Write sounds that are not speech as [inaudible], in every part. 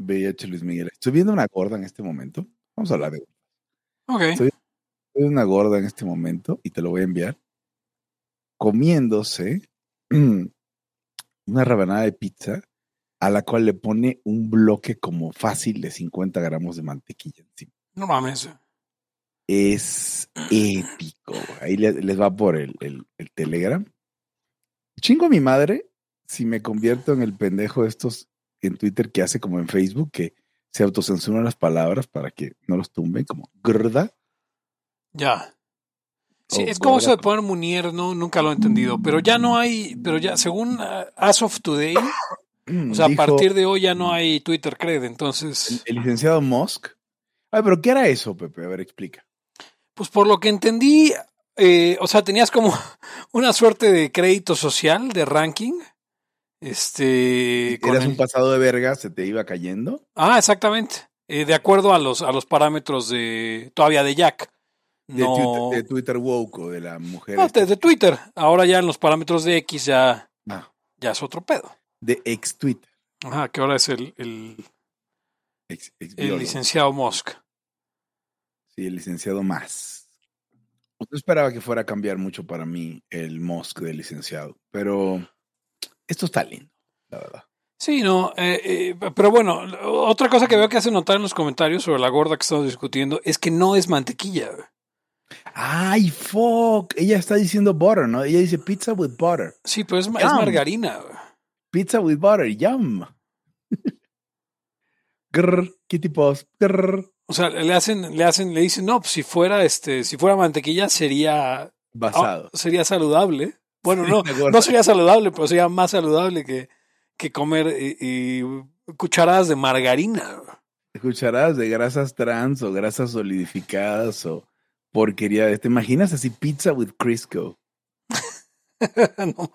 VIH Luis Miguel. Estoy viendo una gorda en este momento. Vamos a hablar de. Ok. Estoy viendo una gorda en este momento y te lo voy a enviar. Comiéndose [clears throat] una rebanada de pizza a la cual le pone un bloque como fácil de 50 gramos de mantequilla encima. No mames. Es épico. Ahí le- les, va por el, el- el Telegram. Chingo a mi madre si me convierto en el pendejo estos en Twitter que hace como en Facebook, que se autocensuran las palabras para que no los tumben, como gorda. Ya. Sí, es como eso de poner Munier, no, nunca lo he entendido. Pero ya no hay, pero ya, según uh, As of Today, o sea, Dijo a partir de hoy ya no hay Twitter Cred. Entonces, el licenciado Musk. Ay, pero ¿qué era eso, Pepe? A ver, explica. pues por lo que entendí, eh, o sea, tenías como [laughs] una suerte de crédito social, de ranking. Este. Eras el- un pasado de verga, se te iba cayendo. Ah, exactamente. Eh, de acuerdo a los, a los parámetros de. todavía de Jack. De, No, Twitter, de Twitter woke o de la mujer. no, esta. de, de Twitter. Ahora ya en los parámetros de X ya, Ah, ya es otro pedo. de ex Twitter. Ajá, que ahora es el, el, Ex, ex el licenciado Musk. Sí, el licenciado más. No esperaba que fuera a cambiar mucho para mí el Musk del licenciado, pero esto está lindo, la verdad. Sí, no, eh, eh, pero bueno, otra cosa que veo que hace notar en los comentarios sobre la gorda que estamos discutiendo es que no es mantequilla. Ay, fuck. Ella está diciendo butter, ¿no? Ella dice pizza with butter. Sí, pero es, ma- es margarina. Pizza with butter, yum. Grr, kitty post. Grr. O sea, le hacen, le hacen, le dicen, no, pues si fuera, este, si fuera mantequilla sería, Basado. ah, sería saludable. Bueno, no, no sería saludable, pero sería más saludable que, que comer y, y cucharadas de margarina. Cucharadas de grasas trans o grasas solidificadas o porquería. de- ¿Te imaginas así pizza with Crisco? [laughs] No,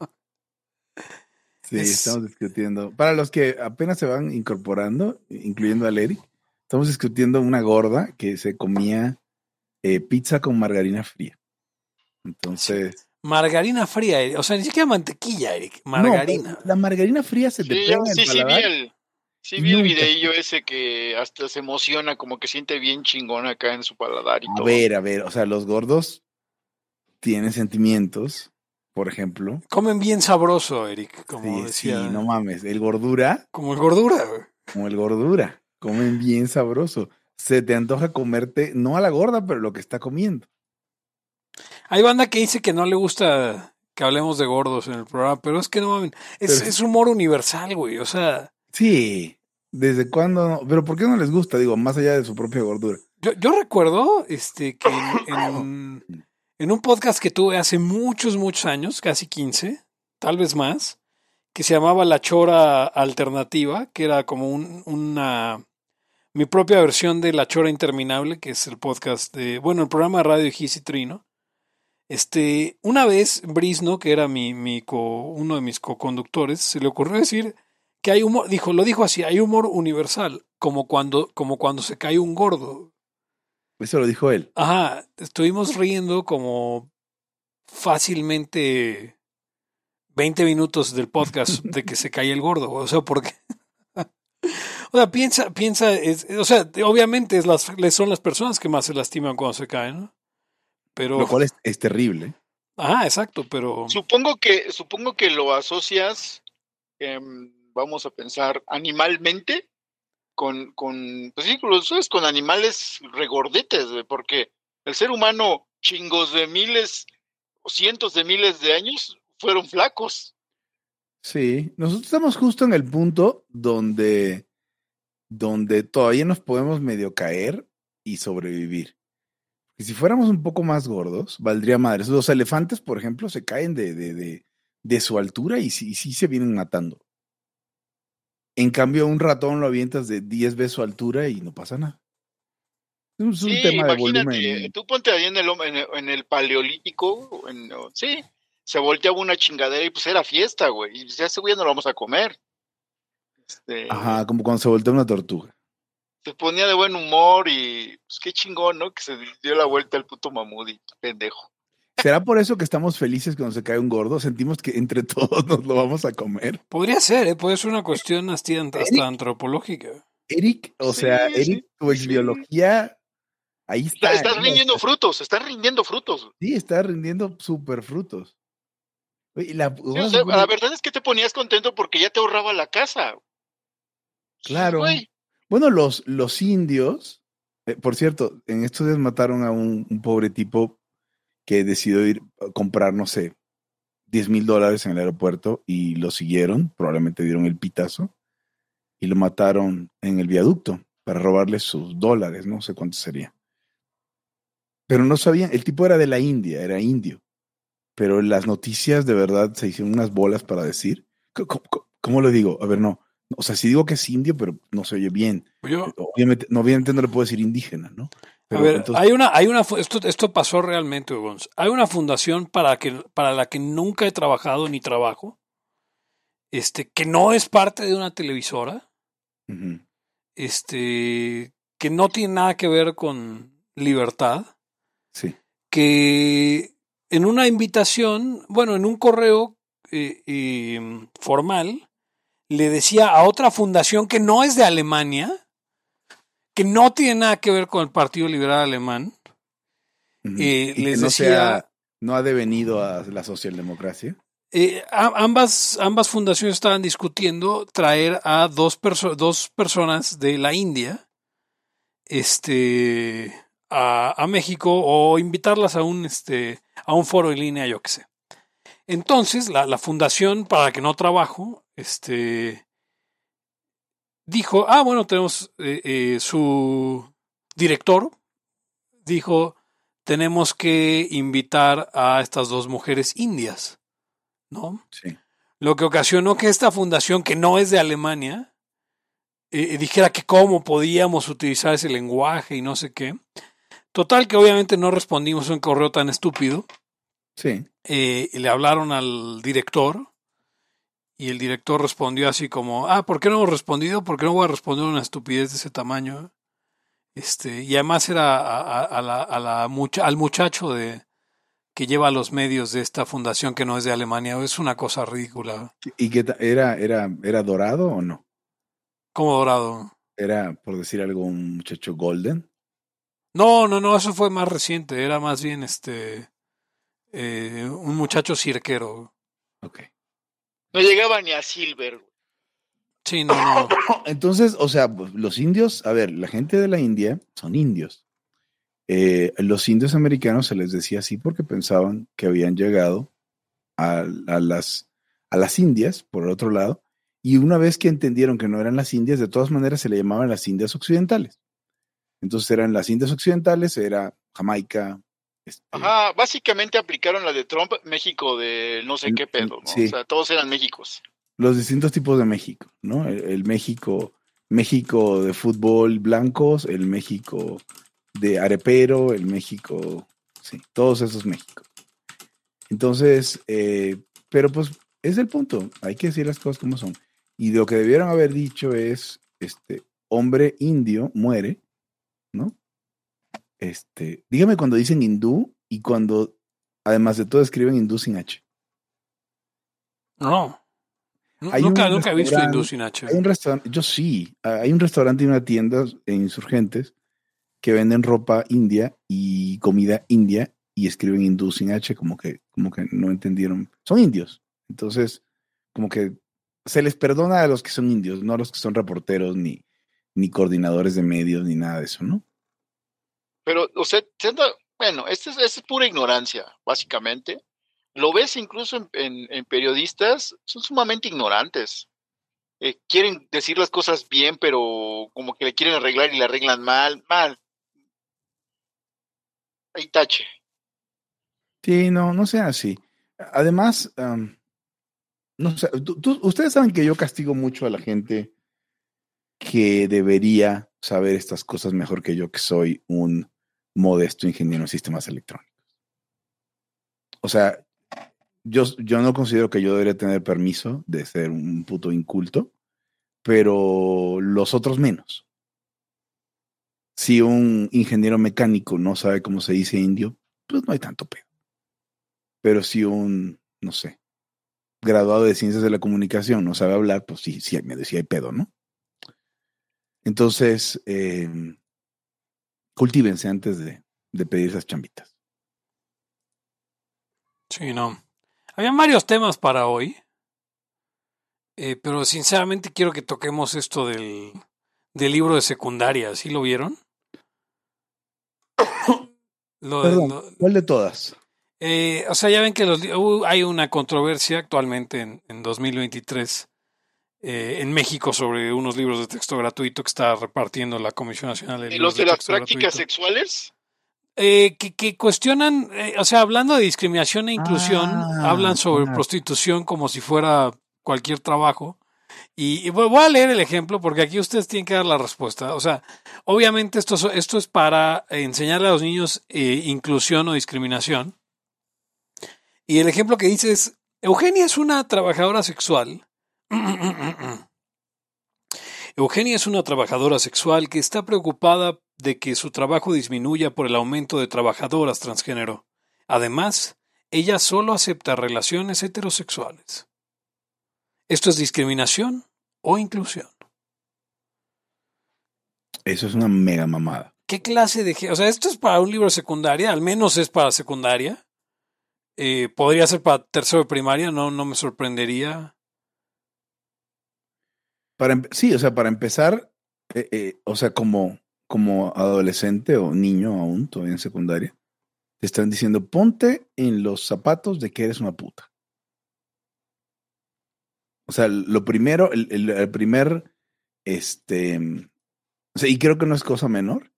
Sí, Es- estamos discutiendo. Para los que apenas se van incorporando, incluyendo a Lady, estamos discutiendo una gorda que se comía eh, pizza con margarina fría. Entonces, margarina fría, Eric. o sea, ni siquiera mantequilla, Eric, margarina. No, la margarina fría se te Sí, pega en el sí, sí vi paladar. el, sí vi el videillo ese que hasta se emociona, como que siente bien chingón acá en su paladar y A todo. ver, a ver, o sea, los gordos tienen sentimientos, por ejemplo. Comen bien sabroso, Eric, como Sí, sí, decía. no mames. El gordura, Como el gordura, güey. como el gordura, comen bien sabroso. Se te antoja comerte, no a la gorda, pero lo que está comiendo. Hay banda que dice que no le gusta que hablemos de gordos en el programa, pero es que no mames, es, Pero- es humor universal, güey. O sea, Sí, ¿desde cuándo? no? Pero ¿por qué no les gusta? Digo, más allá de su propia gordura. yo, yo recuerdo este que en, [coughs] en- en un podcast que tuve hace muchos, muchos años, casi 15, tal vez más, que se llamaba La Chora Alternativa, que era como un- una mi propia versión de La Chora Interminable, que es el podcast de, bueno, el programa de radio Gis y Trino. Este, una vez Brisno, que era mi, mi co- uno de mis co-conductores, se le ocurrió decir que hay humor, dijo, lo dijo así, hay humor universal, como cuando, como cuando se cae un gordo. Eso lo dijo él. Ajá, estuvimos riendo como fácilmente 20 minutos del podcast de que se cae el gordo, o sea, porque [laughs] o sea, piensa, piensa, es- o sea, obviamente es las, son las personas que más se lastiman cuando se caen, ¿no? Pero, Lo cual es, es terrible. ajá, exacto, pero Supongo que, supongo que lo asocias, em, vamos a pensar, animalmente con, con, pues sí, lo asocias con animales regordetes, porque el ser humano, chingos de miles, o cientos de miles de años, fueron flacos. Sí, nosotros estamos justo en el punto donde, donde todavía nos podemos medio caer y sobrevivir. Y si fuéramos un poco más gordos, valdría madre. Los elefantes, por ejemplo, se caen de, de, de, de su altura y sí, sí se vienen matando. En cambio, un ratón lo avientas de 10 veces su altura y no pasa nada. Es un Sí, tema de volumen. tú ponte ahí en el, en el, en el paleolítico, en- sí, se volteaba una chingadera y pues era fiesta, güey, y ya ese güey no lo vamos a comer. Este, Ajá, como cuando se voltea una tortuga. Se ponía de buen humor y pues qué chingón, ¿no? Que se dio la vuelta al puto mamut y pendejo. ¿Será por eso que estamos felices cuando se cae un gordo? Sentimos que entre [laughs] todos nos lo vamos a comer. podría ser, ¿eh? puede ser una cuestión hasta, [laughs] hasta antropológica. Eric, o Sí, sea, sí, Eric, tu sí. biología, ahí está. Está- estás ¿no? rindiendo frutos, estás rindiendo frutos. Sí, está rindiendo super frutos. Oye, y la, Sí, o sea, la verdad es que te ponías contento porque ya te ahorraba la casa. Claro. Güey, Bueno, los, los indios, eh, por cierto, en estos días mataron a un, pobre tipo que decidió ir a comprar, no sé, 10 mil dólares en el aeropuerto y lo siguieron, probablemente dieron el pitazo y lo mataron en el viaducto para robarle sus dólares, no sé cuánto sería. Pero no sabían, el tipo era de la India, era indio, pero las noticias de verdad se hicieron unas bolas para decir, ¿cómo, cómo- cómo lo digo? A ver, no, o sea, sí digo que es indio, pero no se oye bien. Yo, Obviamente no, obviamente no le puedo decir indígena, ¿no? Pero a ver, entonces- hay una, hay una, esto, esto pasó realmente, Gonz. Hay una fundación para que, para la que nunca he trabajado ni trabajo, este, que no es parte de una televisora, este, que no tiene nada que ver con libertad, sí. que en una invitación, bueno, en un correo eh, eh, formal, le decía a otra fundación que no es de Alemania, que no tiene nada que ver con el Partido Liberal Alemán, eh, Y que les no decía- sea- no ha devenido a la socialdemocracia. Eh, ambas, ambas fundaciones estaban discutiendo traer a dos, perso- dos personas de la India este, a, a México o invitarlas a un, este, a un foro en línea, yo qué sé. Entonces, la, la fundación para la que no trabajo este, dijo, ah, bueno, tenemos eh, eh, su director, dijo, tenemos que invitar a estas dos mujeres indias. ¿no? Sí. Lo que ocasionó que esta fundación, que no es de Alemania, eh, dijera que cómo podíamos utilizar ese lenguaje y no sé qué. Total, que obviamente no respondimos a un correo tan estúpido. Sí. Eh, y le hablaron al director y el director respondió así como, ah, ¿por qué no hemos respondido? ¿Por qué no voy a responder una estupidez de ese tamaño? Este, y además era a, a- a la, a la mucha- al muchacho de que lleva los medios de esta fundación que no es de Alemania. Es una cosa ridícula. ¿Y qué era, era, era dorado o no? Como dorado. Era, por decir algo, un muchacho golden. No, no, no, eso fue más reciente. Era más bien este eh, un muchacho cirquero. Ok. no llegaba ni a Silver. Sí, no, no. [coughs] Entonces, o sea, los indios, a ver, la gente de la India son indios. Eh, los indios americanos se les decía así porque pensaban que habían llegado a, a las, a las Indias, por el otro lado, y una vez que entendieron que no eran las Indias, de todas maneras se le llamaban las Indias Occidentales. Entonces eran las Indias Occidentales, era Jamaica. Este, Ajá, básicamente aplicaron la de Trump, México de no sé qué pedo, ¿no? Sí. O sea, todos eran Méxicos. los distintos tipos de México, ¿no? El, el México, México de fútbol blancos, el México de arepero, el México, sí, todos esos México. Entonces, eh, pero pues es el punto, hay que decir las cosas como son. Y lo que debieron haber dicho es, este, hombre indio muere, ¿no? Este, dígame cuando dicen hindú y cuando, además de todo, escriben hindú sin H. No. Hay Nunca, un nunca he visto hindú sin H. Hay un restaurante, yo sí, hay un restaurante y una tienda en Insurgentes que venden ropa india y comida india y escriben hindú sin H, como que, como que no entendieron. Son indios. Entonces, como que se les perdona a los que son indios, no a los que son reporteros ni, ni coordinadores de medios ni nada de eso, ¿no? Pero, siendo- bueno, esto es, esto es pura ignorancia, básicamente. Lo ves incluso en, en- periodistas, son sumamente ignorantes. Eh, quieren decir las cosas bien, pero como que le quieren arreglar y le arreglan mal, mal. Ahí tache. Sí, no, no sea así. Además, no sé, tú- ustedes saben que yo castigo mucho a la gente que debería saber estas cosas mejor que yo, que soy un modesto ingeniero en sistemas electrónicos. O sea, yo, yo no considero que yo debería tener permiso de ser un puto inculto, pero los otros menos. Si un ingeniero mecánico no sabe cómo se dice indio, pues no hay tanto pedo. Pero si un, no sé, graduado de ciencias de la comunicación no sabe hablar, pues sí, sí hay, sí hay pedo, ¿no? Entonces, eh, cultívense antes de, de pedir esas chambitas. Sí, no. Habían varios temas para hoy. Eh, pero sinceramente quiero que toquemos esto del, del libro de secundaria. ¿Sí lo vieron? [coughs] Lo- Perdón, lo- ¿cuál de todas? eh, o sea, ya ven que los uh, hay una controversia actualmente en, en 2023 eh, en México sobre unos libros de texto gratuito que está repartiendo la Comisión Nacional de ¿Y Libros los de las Texto prácticas Gratuito. sexuales? Eh, que, que cuestionan, eh, o sea, hablando de discriminación e inclusión, Ah, hablan sobre claro. prostitución como si fuera cualquier trabajo. Y, y voy a leer el ejemplo porque aquí ustedes tienen que dar la respuesta. O sea, obviamente esto, es- esto es para enseñarle a los niños eh, inclusión o discriminación. Y el ejemplo que dice es, Eugenia es una trabajadora sexual. [laughs] Eugenia es una trabajadora sexual que está preocupada de que su trabajo disminuya por el aumento de trabajadoras transgénero. Además, ella solo acepta relaciones heterosexuales. ¿Esto es discriminación o inclusión? Eso es una mega mamada. ¿Qué clase de... O sea, esto es para un libro de secundaria, al menos es para secundaria. Eh, podría ser para tercero de primaria, no, no me sorprendería. Para, empe- sí, o sea, para empezar, eh, eh, o sea, como, como adolescente o niño aún, todavía en secundaria, te están diciendo, ponte en los zapatos de que eres una puta. O sea, lo primero, el, el- primer, este, y creo que no es cosa menor,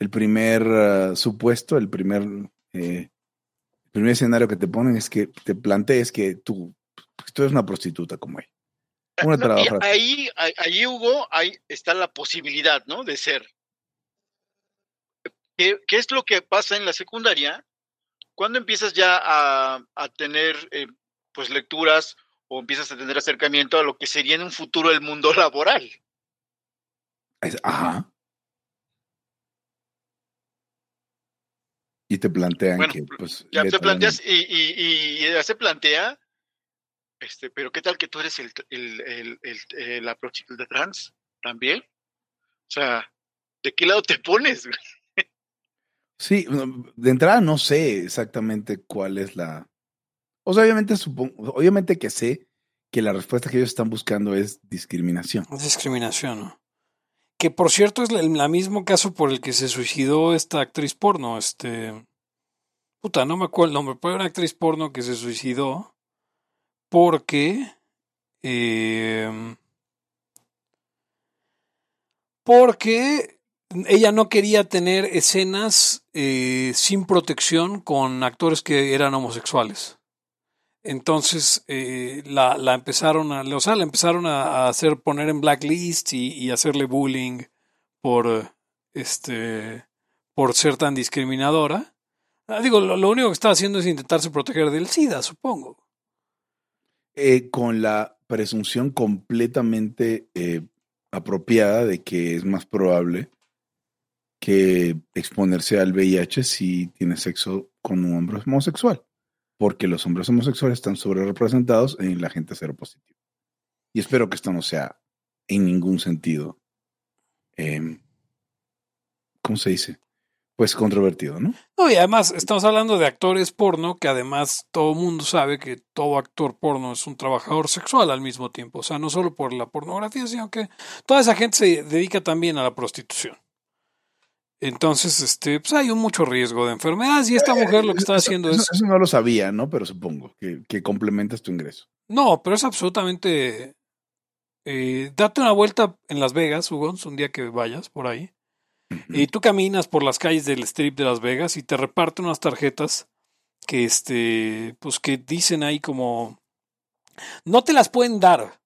el primer ah, supuesto, el primer, eh, primer escenario que te ponen es que te plantees que tú, tú eres una prostituta como él. Una [laughs] No, ahí, ahí, Hugo, ahí está la posibilidad, ¿no? De ser. ¿Qué, qué es lo que pasa en la secundaria? Cuando empiezas ya a, a tener eh, pues lecturas o empiezas a tener acercamiento a lo que sería en un futuro el mundo [laughs] laboral. Es- Ajá. Y te plantean Bueno, que, pues. Ya te léete planteas y, y, y ya se plantea, este, pero ¿qué tal que tú eres el, el, el, el- eh, la prostituta trans también? O sea, ¿de qué lado te [laughs] pones? Sí, de entrada no sé exactamente cuál es la. O sea, obviamente supongo, obviamente que sé que la respuesta que ellos están buscando es discriminación. Es discriminación, ¿no? Que por cierto es el, el mismo caso por el que se suicidó esta actriz porno, este... Puta, no me acuerdo el nombre, pero era una actriz porno que se suicidó porque... eh, porque ella no quería tener escenas eh, sin protección con actores que eran homosexuales. Entonces eh, la, la empezaron a, empezaron a, hacer poner en blacklist y, y hacerle bullying por este por ser tan discriminadora. Ah, digo, lo, lo único que está haciendo es intentarse proteger del SIDA, supongo. Eh, con la presunción completamente eh, apropiada de que es más probable que exponerse al VIH si tiene sexo con un hombre homosexual, porque los hombres homosexuales están sobre representados en la gente seropositiva. Y espero que esto no sea en ningún sentido, eh, ¿cómo se dice? Pues controvertido, ¿no? No, y además estamos hablando de actores porno, que además todo el mundo sabe que todo actor porno es un trabajador sexual al mismo tiempo. O sea, no solo por la pornografía, sino que toda esa gente se dedica también a la prostitución. Entonces, este, pues hay un mucho riesgo de enfermedades y esta mujer lo que está Eso- haciendo eso, es... eso no lo sabía, ¿no? Pero supongo que, que complementas tu ingreso. No, pero es absolutamente... eh, date una vuelta en Las Vegas, Hugo, un día que vayas por ahí. Y tú caminas por las calles del strip de Las Vegas y te reparten unas tarjetas que este, pues que dicen ahí como no te las pueden dar,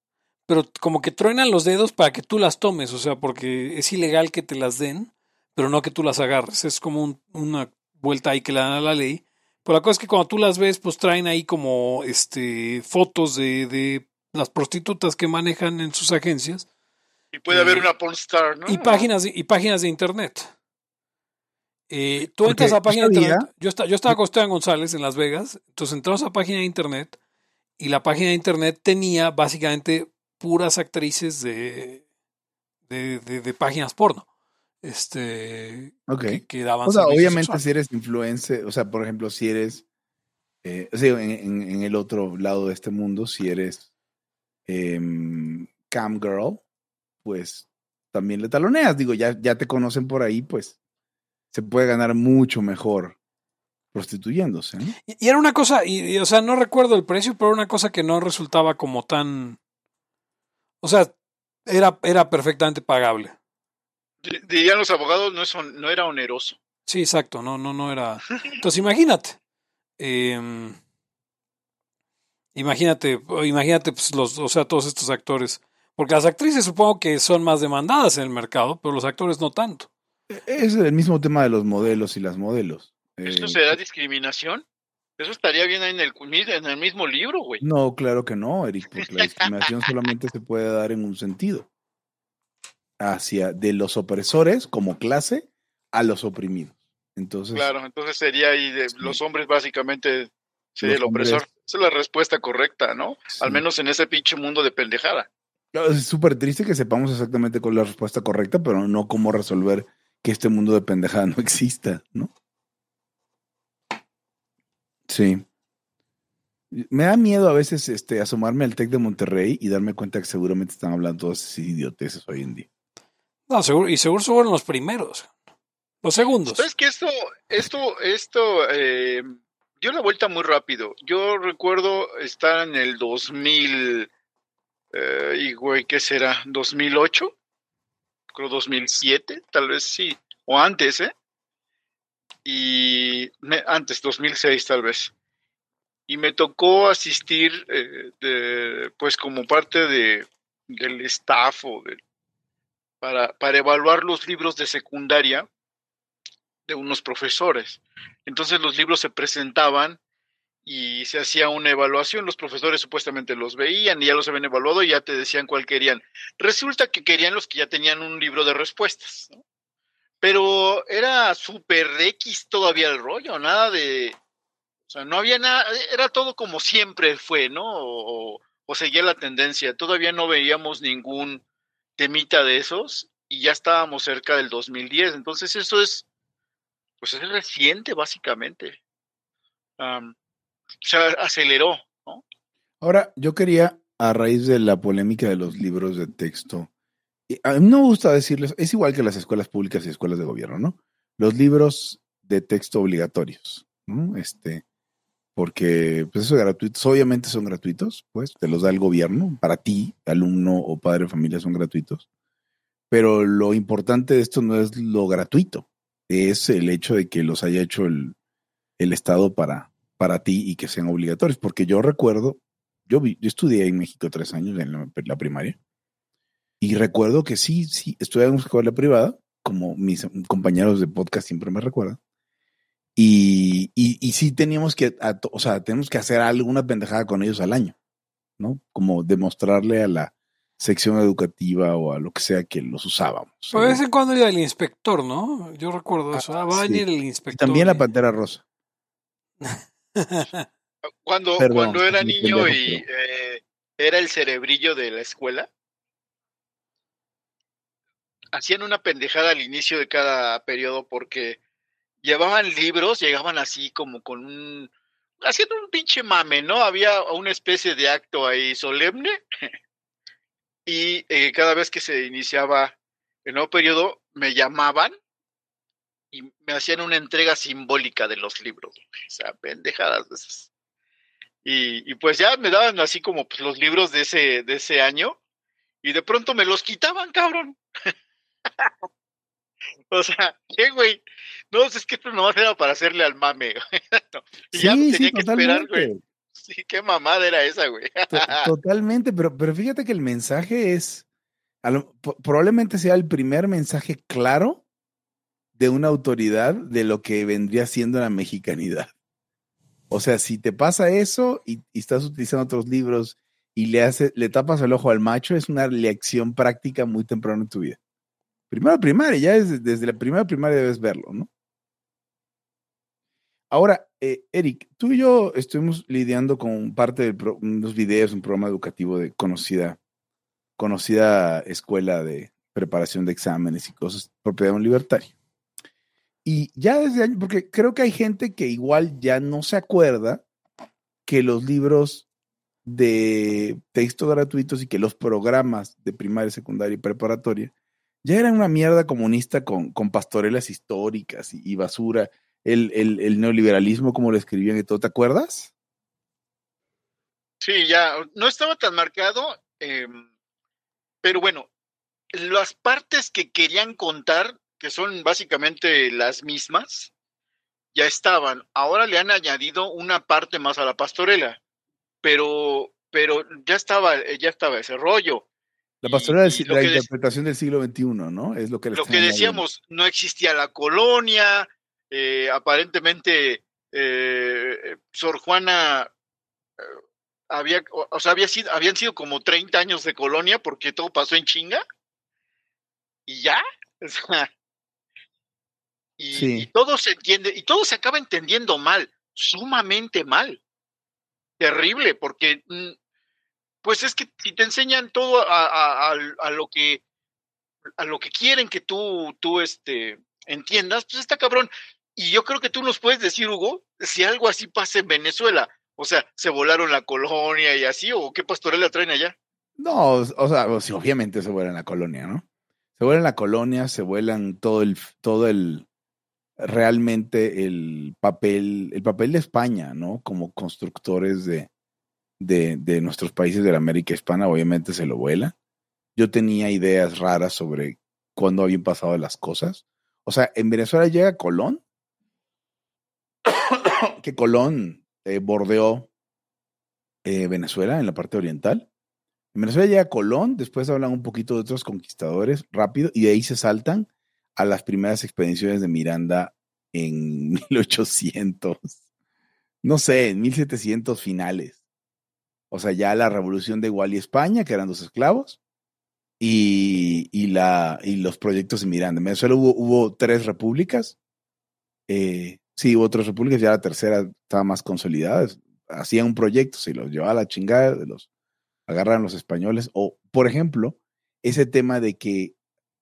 pero como que truenan los dedos para que tú las tomes, o sea, porque es ilegal que te las den, pero no que tú las agarres. Es como un- una vuelta ahí que le dan a la ley. Pero la cosa es que cuando tú las ves, pues traen ahí como este fotos de, de las prostitutas que manejan en sus agencias Y puede haber una pornstar, ¿no? y páginas de, y páginas de internet. Eh, tú Porque entras a página de internet. Yo, esta- yo estaba con Esteban González en Las Vegas. Entonces entramos a la página de internet. Y la página de internet tenía básicamente puras actrices de, de, de, de páginas porno. Este. Ok. Que, que daban O sea, obviamente sexual. si eres influencer, o sea, por ejemplo, si eres, eh, o sea, en, en- en el otro lado de este mundo, si eres em, cam girl, pues también le taloneas. Digo, ya, ya te conocen por ahí, pues se puede ganar mucho mejor prostituyéndose. ¿no? Y, y era una cosa, y, y, o sea, no recuerdo el precio, pero era una cosa que no resultaba como tan. O sea, era, era perfectamente pagable. Di- Dirían los abogados, no, es on- no era oneroso. Sí, exacto, no, no, no era. [laughs] Entonces imagínate. em, imagínate, imagínate, pues, los, o sea, todos estos actores. Porque las actrices supongo que son más demandadas en el mercado, pero los actores no tanto. Es el mismo tema de los modelos y las modelos. ¿Esto Eh, será discriminación? Eso estaría bien ahí en el, en el mismo libro, güey. No, claro que no, Eric, porque la discriminación solamente se puede dar en un sentido. Hacia de los opresores como clase a los oprimidos. Entonces, Claro, entonces sería ahí de Sí. los hombres básicamente sería Los el opresor. hombres- Esa es la respuesta correcta, ¿no? sí. Al menos en ese pinche mundo de pendejada. Es súper triste que sepamos exactamente cuál es la respuesta correcta, pero no cómo resolver que este mundo de pendejada [laughs] no exista, ¿no? Sí. Me da miedo a veces este, asomarme al TEC de Monterrey y darme cuenta que seguramente están hablando todas esas idioteces hoy en día. No, seguro, y seguro fueron los primeros. Los segundos. ¿Sabes que esto, esto, esto eh, dio la vuelta muy rápido? Yo recuerdo estar en el 2000, eh, y güey, ¿qué será? ¿2008? Creo 2007, tal vez sí, o antes, ¿eh? Y antes, 2006 tal vez. Y me tocó asistir, eh, pues como parte de, del staff o para, para evaluar los libros de secundaria de unos profesores. Entonces los libros se presentaban y se hacía una evaluación. Los profesores supuestamente los veían y ya los habían evaluado y ya te decían cuál querían. Resulta que querían los que ya tenían un libro de respuestas. ¿no? Pero era súper X todavía el rollo, nada de... O sea, no había nada, era todo como siempre fue, ¿no? O, o seguía la tendencia. Todavía no veíamos ningún temita de esos y ya estábamos cerca del 2010. Entonces eso es, pues es reciente básicamente. Am, se aceleró, ¿no? Ahora, yo quería, a raíz de la polémica de los libros de texto, a mí no me gusta decirles, es igual que las escuelas públicas y escuelas de gobierno, ¿no? Los libros de texto obligatorios, ¿no? Este, porque pues eso es gratuitos, obviamente son gratuitos, pues te los da el gobierno, para ti, alumno o padre de familia son gratuitos, pero lo importante de esto no es lo gratuito, es el hecho de que los haya hecho el, el Estado para, para ti y que sean obligatorios, porque yo recuerdo, yo, vi, yo estudié en México tres años en la, la primaria y recuerdo que sí, sí, estudié en una escuela privada, como mis compañeros de podcast siempre me recuerdan, y, y, y sí teníamos que, a, o sea, tenemos que hacer alguna pendejada con ellos al año, ¿no? Como demostrarle a la sección educativa o a lo que sea que los usábamos. Pero de vez en cuando iba el inspector, ¿no? Yo recuerdo eso. Ah, va a venir el Y inspector. también la y- pantera rosa. [laughs] Cuando, Perdón, cuando era niño pendejo, y eh, era el cerebrillo de la escuela, hacían una pendejada al inicio de cada periodo porque llevaban libros, llegaban así como con un... haciendo un pinche mame, ¿no? Había una especie de acto ahí solemne [laughs] y eh, cada vez que se iniciaba el nuevo periodo me llamaban y me hacían una entrega simbólica de los libros. O sea, pendejadas de esas. Y, y pues ya me daban así como pues, los libros de ese, de ese año y de pronto me los quitaban, cabrón. [laughs] o sea, ¿qué, güey? No, es que esto nomás era para hacerle al mame. [laughs] No, y ya me tenía que esperar, güey. Sí, qué mamada era esa, güey. To- Totalmente, pero, pero fíjate que el mensaje es, lo- probablemente sea el primer mensaje claro de una autoridad de lo que vendría siendo la mexicanidad. O sea, si te pasa eso y, estás utilizando otros libros y le, hace, le tapas el ojo al macho, es una lección práctica muy temprano en tu vida. Primero primaria, ya desde, desde la primera primaria debes verlo, ¿no? Ahora, eh, Eric, tú y yo estuvimos lidiando con parte de pro, unos videos, un programa educativo de conocida, conocida escuela de preparación de exámenes y cosas, propiedad de un libertario. Y ya desde años, porque creo que hay gente que igual ya no se acuerda que los libros de texto gratuitos y que los programas de primaria, secundaria y preparatoria ya eran una mierda comunista con, con pastorelas históricas y, basura, el, el, neoliberalismo como lo escribían y todo, ¿te acuerdas? Sí, ya, no estaba tan marcado, em, pero bueno, las partes que querían contar, que son básicamente las mismas, ya estaban. Ahora le han añadido una parte más a la pastorela, pero, pero ya estaba, ya estaba ese rollo. La pastorela es la interpretación del siglo XXI, ¿no? Es lo que Lo que decíamos, no existía la colonia, eh, aparentemente eh, Sor Juana eh, había, o, sea, había sido, habían sido como 30 años de colonia porque todo pasó en chinga y ya. [laughs] y, todo se entiende, y todo se acaba entendiendo mal, sumamente mal. Terrible, porque mm, pues es que si te enseñan todo a, lo que a lo que quieren que tú, tú este, entiendas, pues está cabrón. Y yo creo que tú nos puedes decir, Hugo, si algo así pasa en Venezuela, o sea, se volaron la colonia y así, o qué pastorela traen allá. No, o sea, obviamente se vuelan la colonia, ¿no? Se vuelan la colonia, se vuelan todo el, todo el, realmente el papel, el papel de España, ¿no? Como constructores de, de, nuestros países de la América Hispana, obviamente se lo vuela. Yo tenía ideas raras sobre cuándo habían pasado las cosas. O sea, en Venezuela llega Colón, [coughs] que Colón eh, bordeó eh, Venezuela en la parte oriental, en Venezuela llega Colón, después hablan un poquito de otros conquistadores rápido y de ahí se saltan a las primeras expediciones de Miranda en [laughs] 1800, no sé, en 1700 finales. O sea, ya la revolución de Igual y España, que eran dos esclavos, y, la, y los proyectos de Miranda. En Venezuela hubo, hubo tres repúblicas. Eh, sí, hubo tres repúblicas, ya la tercera estaba más consolidada. Hacían un proyecto, se los llevaba a la chingada los agarran los españoles. O, por ejemplo, ese tema de que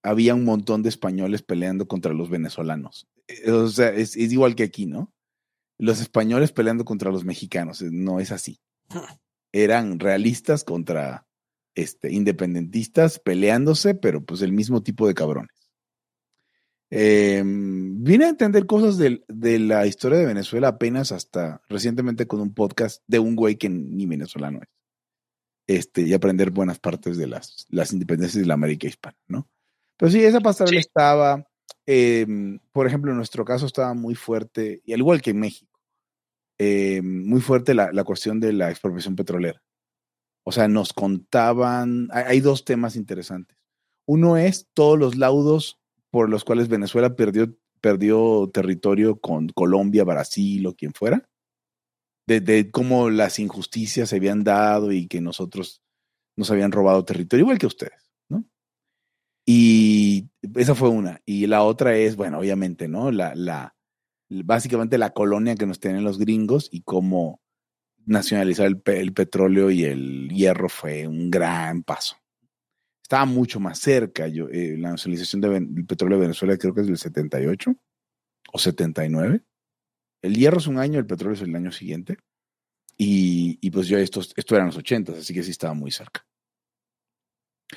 había un montón de españoles peleando contra los venezolanos. Eh, o sea, es, igual que aquí, ¿no? Los españoles peleando contra los mexicanos. Eh, no es así. [laughs] Eran realistas contra este, independentistas peleándose, pero pues el mismo tipo de cabrones. Em, vine a entender cosas de, de, la historia de Venezuela apenas hasta recientemente con un podcast de un güey que ni venezolano es este, y aprender buenas partes de las, las independencias de la América hispana, ¿no? Pero sí, esa pastorela estaba, em, por ejemplo, en nuestro caso estaba muy fuerte, y al igual que en México, em, muy fuerte la, la, cuestión de la expropiación petrolera. O sea, nos contaban, hay, hay dos temas interesantes. Uno es todos los laudos por los cuales Venezuela perdió, perdió territorio con Colombia, Brasil o quien fuera de, cómo las injusticias se habían dado y que nosotros nos habían robado territorio, igual que ustedes. Y esa fue una. Y la otra es, bueno, obviamente, ¿no? La, la, básicamente la colonia que nos tienen los gringos y cómo nacionalizar el, petróleo y el hierro fue un gran paso. Estaba mucho más cerca. Yo, eh, la nacionalización del petróleo de Venezuela creo que es del 78 o 79. El hierro es un año, el petróleo es el año siguiente. Y, pues yo, esto, esto eran los 80, así que sí estaba muy cerca.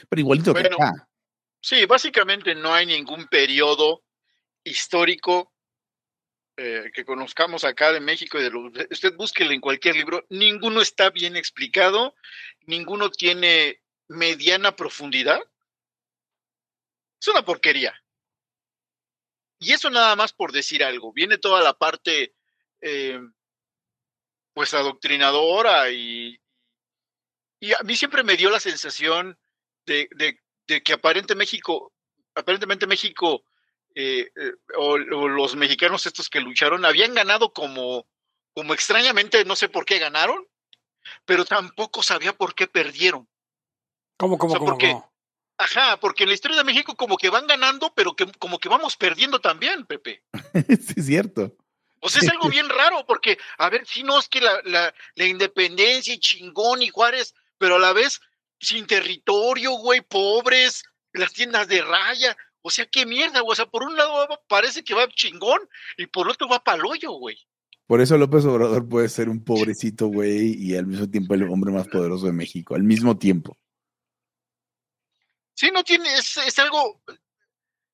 Pero igualito que acá. Sí, básicamente no hay ningún periodo histórico eh, que conozcamos acá de México y de los, usted búsquelo en cualquier libro, ninguno está bien explicado, ninguno tiene mediana profundidad. Es una porquería. Y eso nada más por decir algo. Viene toda la parte eh, pues adoctrinadora y, y a mí siempre me dio la sensación de, de, que aparente México, aparentemente México eh, eh, o, los mexicanos estos que lucharon habían ganado como, como extrañamente, no sé por qué ganaron, pero tampoco sabía por qué perdieron. ¿Cómo, cómo, cómo, Ajá, porque en la historia de México como que van ganando, pero que como que vamos perdiendo también, Pepe. [laughs] sí, es cierto. O sea, es algo bien raro, porque, a ver, si no es que la, la, la, independencia y chingón y Juárez, pero a la vez sin territorio, güey, pobres, las tiendas de raya. O sea, qué mierda, güey. O sea, por un lado parece que va chingón y por otro va paloyo, güey. Por eso López Obrador puede ser un pobrecito, güey, y al mismo tiempo el hombre más poderoso de México, al mismo tiempo. Sí, no tiene, es, es algo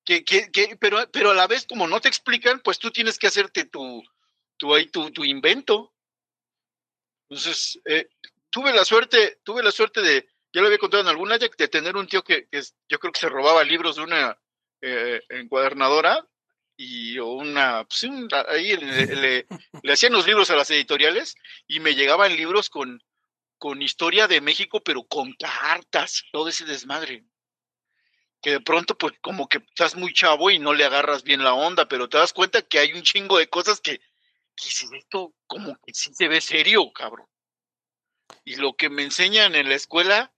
que, que, que, pero, pero a la vez, como no te explican, pues tú tienes que hacerte tu, tu, ahí, tu, tu invento. Entonces, eh, tuve la suerte, tuve la suerte de, ya lo había contado en alguna, de tener un tío que, que yo creo que se robaba libros de una eh, encuadernadora y una, pues, ahí le, hacían los libros a las editoriales y me llegaban libros con, con historia de México, pero con cartas, todo ese desmadre. Que de pronto, pues, como que estás muy chavo y no le agarras bien la onda, pero te das cuenta que hay un chingo de cosas que, que esto como que sí se ve serio, cabrón. Y lo que me enseñan en la escuela,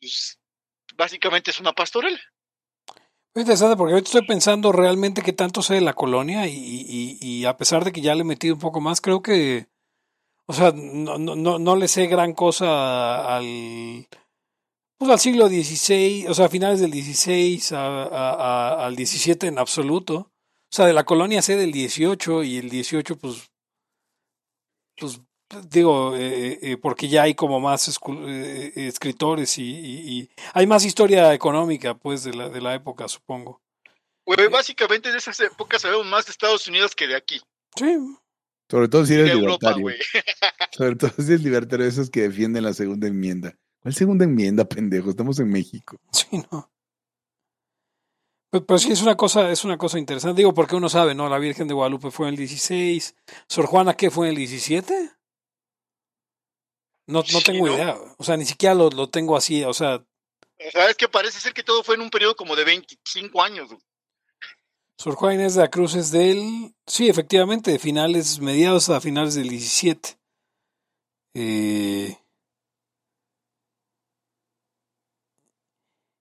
pues, básicamente es una pastorela. Es interesante porque ahorita estoy pensando realmente qué tanto sé de la colonia y, y, y, a pesar de que ya le he metido un poco más, creo que, o sea, no, no, no le sé gran cosa al, pues al siglo XVI, o sea, a finales del XVI al XVII en absoluto. O sea, de la colonia sé del 18 y el 18 pues, pues digo, eh, eh, porque ya hay como más eh, escritores y, y, y, hay más historia económica, pues, de la, de la época, supongo. Pues básicamente de esas épocas sabemos más de Estados Unidos que de aquí. Sí. Sobre todo si eres libertario. Europa, [laughs] Sobre todo si eres libertario, esos que defienden la segunda enmienda. ¿Cuál segunda enmienda, pendejo? Estamos en México. Sí, no. Pero, pero, sí es una cosa, es una cosa interesante. Digo, porque uno sabe, ¿no? La Virgen de Guadalupe fue en el 16. Sor Juana, ¿qué fue en el 17? No, no tengo sí, idea. ¿no? O sea, ni siquiera lo, lo, tengo así. O sea. ¿Sabes que Parece ser que todo fue en un periodo como de 25 años. Sor Juana Inés de la Cruz es del. Sí, efectivamente, de finales, mediados a finales del 17. Eh.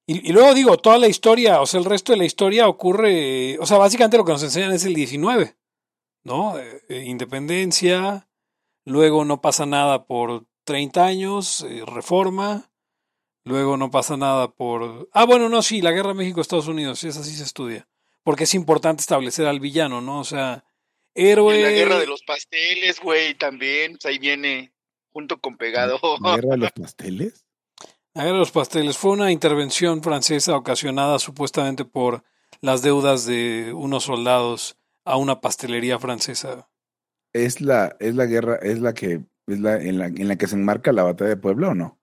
Y, y, luego digo, toda la historia, o sea, el resto de la historia ocurre, o sea, básicamente lo que nos enseñan es el 19, ¿no? Eh, independencia, luego no pasa nada por 30 años, eh, reforma, luego no pasa nada por... Ah, bueno, no, sí, la guerra México-Estados Unidos, esa sí se estudia, porque es importante establecer al villano, ¿no? O sea, héroe... Y la guerra de los pasteles, güey, también, pues ahí viene junto con pegado. ¿La [laughs] guerra de los pasteles? La guerra de los pasteles fue una intervención francesa ocasionada supuestamente por las deudas de unos soldados a una pastelería francesa. Es la, es la guerra, es la que es la en la en la que se enmarca la batalla de Puebla o no?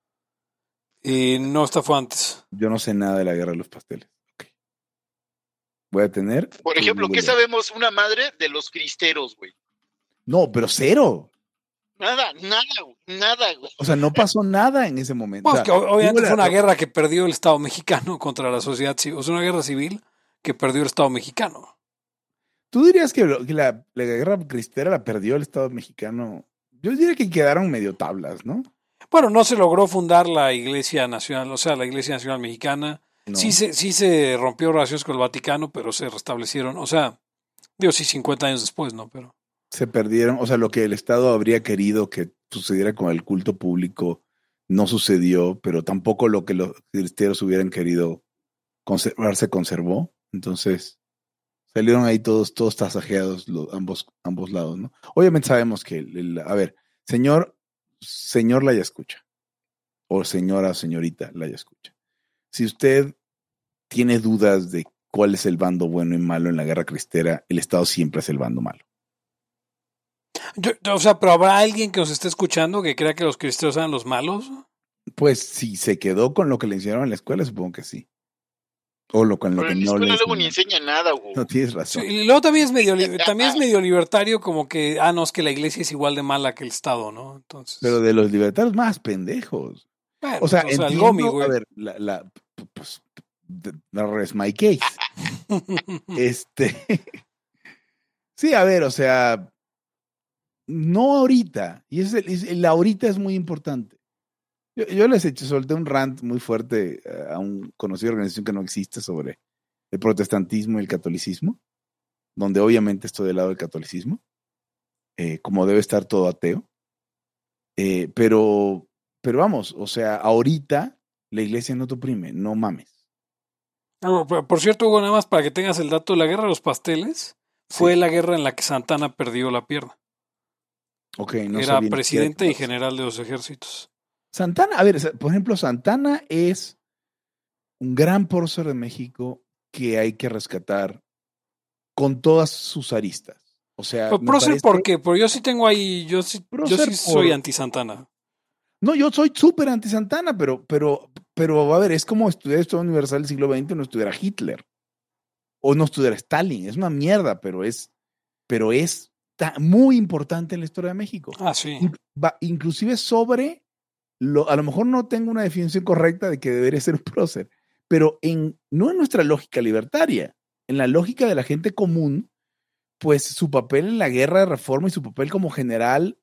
Eh, no, esta fue antes. Yo no sé nada de la guerra de los pasteles. Okay. Voy a tener. Por ejemplo, ¿qué sabemos una madre de los cristeros, güey? No, pero cero. Nada, nada, nada, güey. O sea, no pasó nada en ese momento. Bueno, o sea, que obviamente fue una guerra que perdió el Estado mexicano contra la sociedad civil. O sea, una guerra civil que perdió el Estado mexicano. ¿Tú dirías que, que la, la, guerra cristera la perdió el Estado mexicano? Yo diría que quedaron medio tablas, ¿no? Bueno, no se logró fundar la Iglesia Nacional, o sea, la Iglesia Nacional Mexicana. No. Sí, se, sí se rompió relaciones con el Vaticano, pero se restablecieron. O sea, digo, sí, 50 años después, ¿no? Pero se perdieron, o sea, lo que el Estado habría querido que sucediera con el culto público no sucedió, pero tampoco lo que los cristianos hubieran querido conservar se conservó. Entonces, salieron ahí todos, todos tasajeados los, ambos, ambos lados, ¿no? Obviamente sabemos que, el, el, a ver, señor, señor la ya escucha, o señora, señorita la ya escucha. Si usted tiene dudas de cuál es el bando bueno y malo en la guerra cristera, el Estado siempre es el bando malo. Yo, o sea, pero habrá alguien que nos esté escuchando que crea que los cristianos eran los malos. Pues si se quedó con lo que le enseñaron en la escuela, supongo que sí. O lo con lo pero que no la le escuela luego ni enseña nada, güey. No tienes razón. Sí, y luego también es medio también es medio libertario como que ah no es que la iglesia es igual de mala que el estado, ¿no? Entonces. Pero de los libertarios más pendejos. Bueno, o sea, o sea, el entiendo, gomi, güey. a ver, la, la pues, no es my case. [laughs] este [laughs] Sí, a ver, o sea, no ahorita. Y es el, es, el ahorita es muy importante. Yo, yo, les he hecho, solté un rant muy fuerte a un conocido organización que no existe sobre el protestantismo y el catolicismo, donde obviamente estoy del lado del catolicismo, eh, como debe estar todo ateo. Eh, pero, pero vamos, o sea, ahorita la iglesia no te oprime, no mames. Ah, por, cierto, Hugo, nada más para que tengas el dato, la guerra de los pasteles fue Sí. la guerra en la que Santana perdió la pierna. Ok, no Era presidente y general de los ejércitos. Santana, a ver, por ejemplo, Santana es un gran prócer de México que hay que rescatar con todas sus aristas. O sea, Pero prócer, parece- ¿por qué? Porque yo sí tengo ahí, yo sí, yo sí soy por- anti-Santana. No, yo soy súper anti Santana, pero, pero, pero, a ver, es como estudiar historia universal del siglo XX y no estudiar a Hitler. O no estudiar a Stalin. Es una mierda, pero es, pero es muy importante en la historia de México. Ah, sí. Inclusive sobre lo, a lo mejor no tengo una definición correcta de que debería ser un prócer, pero en, no en nuestra lógica libertaria, en la lógica de la gente común, pues su papel en la guerra de reforma y su papel como general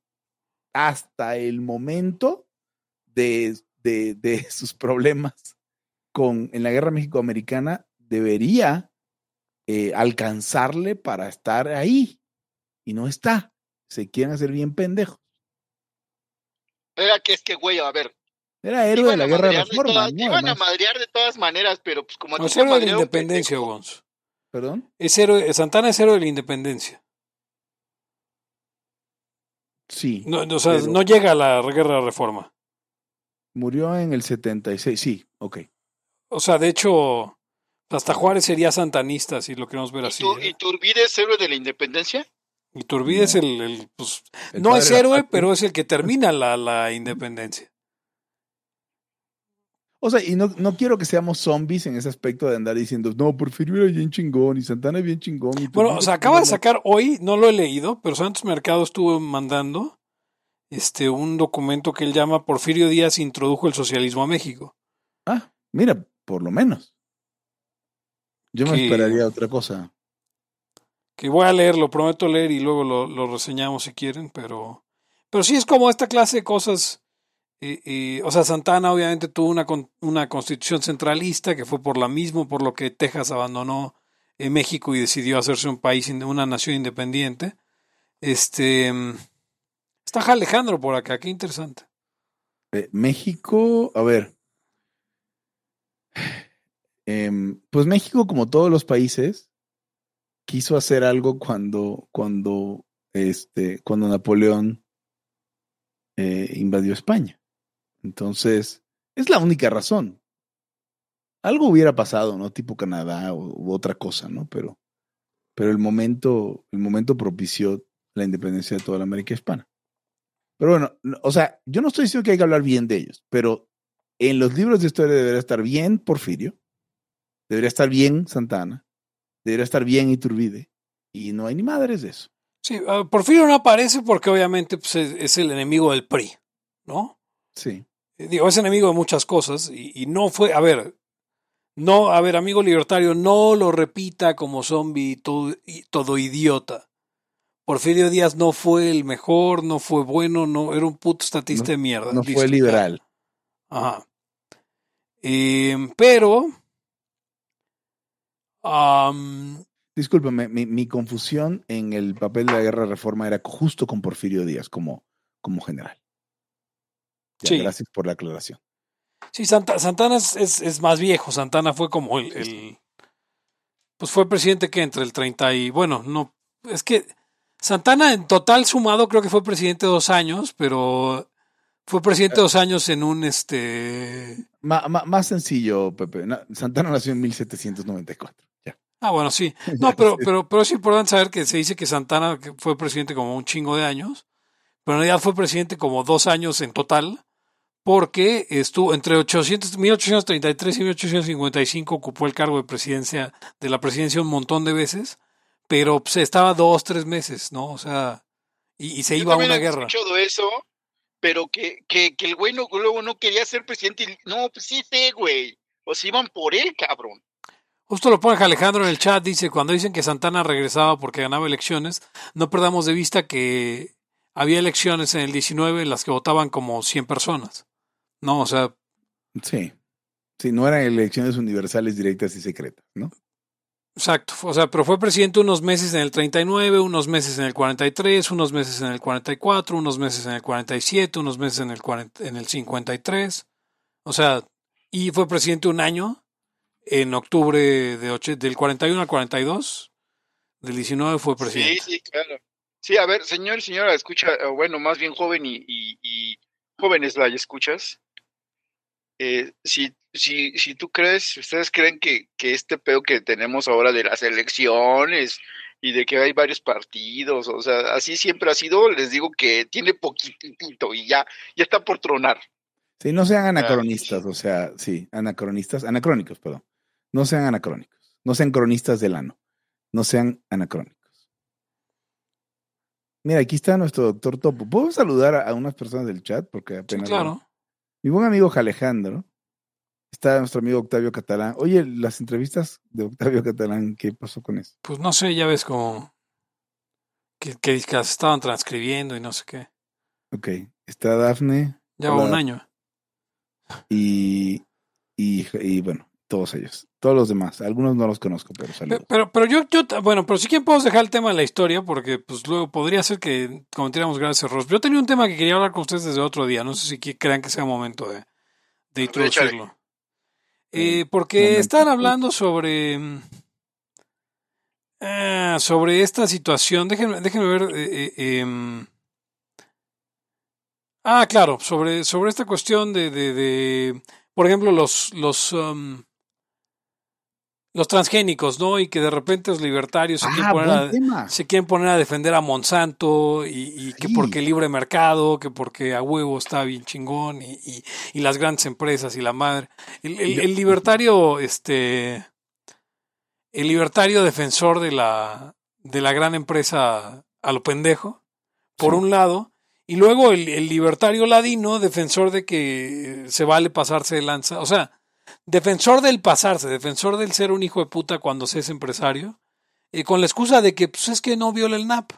hasta el momento de, de, de [laughs] sus problemas con, en la guerra México-Americana debería eh, alcanzarle para estar ahí. Y no está. Se quieren hacer bien pendejos. Era que es que, güey, a ver. Era héroe de la guerra de reforma. todas- ¿no? iban a madrear de todas maneras, pero pues como a No, es héroe de la independencia, pendejo, Gonz. ¿Perdón? Es héroe, Santana es héroe de la independencia. Sí. No, o sea, Pero- no llega a la guerra de reforma. Murió en el 76. Sí, ok. O sea, de hecho, hasta Juárez sería santanista, si lo queremos ver ¿Y, así. tú, ¿eh? ¿Y Turbide es héroe de la independencia? Iturbide es No. el, el, pues, El no es la héroe, pero es el que termina la, la independencia. O sea, y no, no quiero que seamos zombies en ese aspecto de andar diciendo, no, Porfirio era bien chingón y Santana es bien chingón. y Bueno, o sea, es acaba de chingón". sacar hoy, no lo he leído, pero Santos Mercado estuvo mandando este un documento que él llama Porfirio Díaz introdujo el socialismo a México. Ah, mira, por lo menos. Yo me Que- esperaría otra cosa. Que voy a leer, lo prometo leer y luego lo, lo reseñamos si quieren, pero, pero sí es como esta clase de cosas. eh, eh, o sea, Santana obviamente tuvo una, una constitución centralista que fue por la misma, por lo que Texas abandonó México y decidió hacerse un país, una nación independiente. Este está Alejandro por acá, qué interesante. Eh, México, a ver. Em, pues México, como todos los países, quiso hacer algo cuando, cuando, este, cuando Napoleón eh, invadió España. Entonces, es la única razón. Algo hubiera pasado, ¿no? Tipo Canadá u otra cosa, ¿no? Pero, pero el momento, el momento propició la independencia de toda la América Hispana. Pero bueno, no- o sea, yo no estoy diciendo que hay que hablar bien de ellos, pero en los libros de historia debería estar bien Porfirio, debería estar bien Santana, debería estar bien Iturbide, y no hay ni madres de eso. Sí, ah, Porfirio no aparece porque obviamente pues, es, es el enemigo del PRI, ¿no? Sí. Eh, Digo, es enemigo de muchas cosas y, y no fue, a ver, no, a ver, amigo libertario, no lo repita como zombie todo, y- todo idiota. Porfirio Díaz no fue el mejor, no fue bueno, no, era un puto estatista No- de mierda. No listo, fue ya. liberal. Ajá. Eh, pero, am, Discúlpeme, mi, mi confusión en el papel de la guerra de reforma era justo con Porfirio Díaz como, como general. Ya, Sí. Gracias por la aclaración. Sí, Santa- Santana es, es- es más viejo. Santana fue como el, el- Pues fue presidente que entre el 30 y. Bueno, no. Es que Santana en total sumado creo que fue presidente dos años, pero fue presidente dos años en un este. Ma- más sencillo, Pepe. Na- Santana nació en 1794. Ah, bueno, sí. [laughs] No, pero, pero, pero es importante saber que se dice que Santana fue presidente como un chingo de años, pero en realidad fue presidente como dos años en total, porque estuvo entre 800, 1833 y 1855 ocupó el cargo de presidencia, de la presidencia un montón de veces, pero pues, estaba dos, tres meses, ¿no? O sea, y, y se Yo iba a una guerra. escuchado eso, pero que, que, que el güey no, luego no quería ser presidente. y- No, pues sí sé, güey. O se iban por él, cabrón. Justo lo pone Alejandro en el chat, dice, cuando dicen que Santana regresaba porque ganaba elecciones, no perdamos de vista que había elecciones en el 19 en las que votaban como 100 personas. No, o sea, Sí. Sí, no eran elecciones universales directas y secretas, ¿no? exacto. O sea, pero fue presidente unos meses en el 39, unos meses en el 43, unos meses en el 44, unos meses en el 47, unos meses en el, 40 en el 53. O sea, y fue presidente un año en octubre de del 41 al 42, del 19 fue presidente. Sí, sí, claro. Sí, a ver, señor y señora, escucha, bueno, más bien joven y, y, jóvenes la escuchas. Eh, si, si, si tú crees, si ustedes creen que, que este pedo que tenemos ahora de las elecciones y de que hay varios partidos, o sea, así siempre ha sido, les digo que tiene poquitito y ya, ya está por tronar. Sí, no sean anacronistas, o sea, sí, anacronistas, anacrónicos, perdón. No sean anacrónicos, no sean cronistas del ano, no sean anacrónicos. Mira, aquí está nuestro doctor Topo. ¿Puedo saludar a, unas personas del chat? Porque apenas. claro. Mi buen amigo Alejandro. Está nuestro amigo Octavio Catalán. Oye, las entrevistas de Octavio Catalán, ¿qué pasó con eso? Pues no sé, ya ves como que, que, las estaban transcribiendo y no sé qué. Ok. Está Dafne. Ya va un año. Y, y, y bueno, todos ellos, todos los demás. Algunos no los conozco, pero saludos. Pero, pero yo, yo, bueno, pero si quieren podemos dejar el tema de la historia, porque pues luego podría ser que cometiéramos graves errores. Yo tenía un tema que quería hablar con ustedes desde otro día, no sé si crean que sea momento de, de introducirlo. Eh, porque están hablando sobre... Ah, sobre esta situación, déjenme, déjenme ver... Eh, eh, em, ah, claro, sobre, sobre esta cuestión de, de, de por ejemplo, los, los, um, los transgénicos, ¿no? Y que de repente los libertarios se, quieren, ah, poner a, se quieren, poner a, defender a Monsanto y, que porque libre mercado, que porque a huevo está bien chingón y, y las grandes empresas y la madre. El, libertario, este, el libertario defensor de la, de la gran empresa a lo pendejo, por un lado, y luego el, el libertario ladino, defensor de que se vale pasarse de lanza. O sea, defensor del pasarse, defensor del ser un hijo de puta cuando se es empresario, y con la excusa de que pues es que no viola el NAP,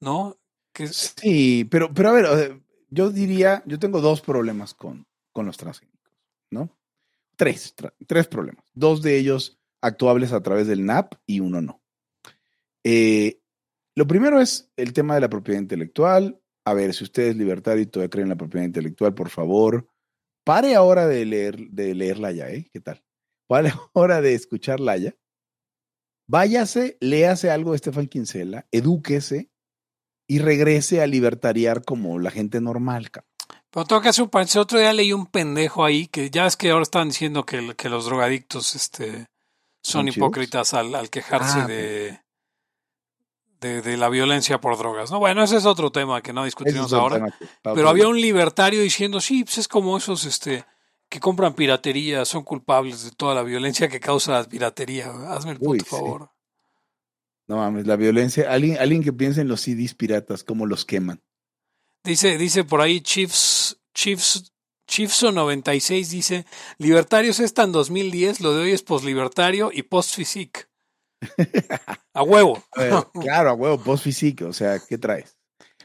¿no? Que... Sí, pero, pero a ver, yo diría, yo tengo dos problemas con, con los transgénicos, ¿no? Tres, tres problemas. Dos de ellos actuables a través del NAP y uno no. Eh, lo primero es el tema de la propiedad intelectual. A ver, si usted es y todavía cree en la propiedad intelectual, por favor, Pare ahora de leer, de leer Laya, ¿eh? ¿Qué tal? Pare [laughs] ahora de escuchar Laya. Váyase, léase algo de Estefan Quincela, edúquese y regrese a libertariar como la gente normal. Pero tengo que hacer un paréntesis. Otro día leí un pendejo ahí que ya es que ahora están diciendo que, que los drogadictos este, son hipócritas al, quejarse ah, de, de, la violencia por drogas. No, bueno, ese es otro tema que no discutimos ahora. pero había un libertario diciendo, sí, pues es como esos este, que compran piratería, son culpables de toda la violencia que causa la piratería. Hazme el puto favor. No mames, la violencia, alguien, alguien que piense en los CDs piratas, cómo los queman. Dice, dice por ahí Chiefs, Chiefs, Chiefso 96 dice, libertarios está en 2010, lo de hoy es poslibertario y postfisic. [laughs] a huevo. claro, a huevo, post físico, o sea, ¿qué traes?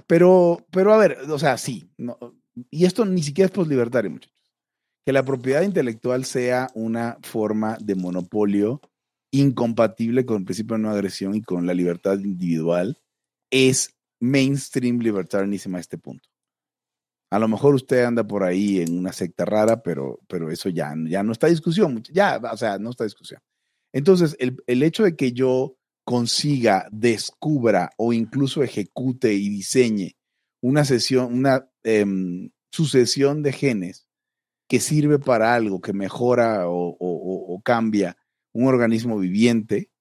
Pero, pero a ver, o sea, sí, no, y esto ni siquiera es poslibertario, muchachos. Que la propiedad intelectual sea una forma de monopolio incompatible con el principio de no agresión y con la libertad individual es mainstream libertarianismo a este punto. A lo mejor usted anda por ahí en una secta rara, pero, pero eso ya, ya no está discusión, ya, o sea, no está discusión. Entonces, el, hecho de que yo consiga, descubra o incluso ejecute y diseñe una sesión, una em, sucesión de genes que sirve para algo, que mejora o, cambia un organismo viviente,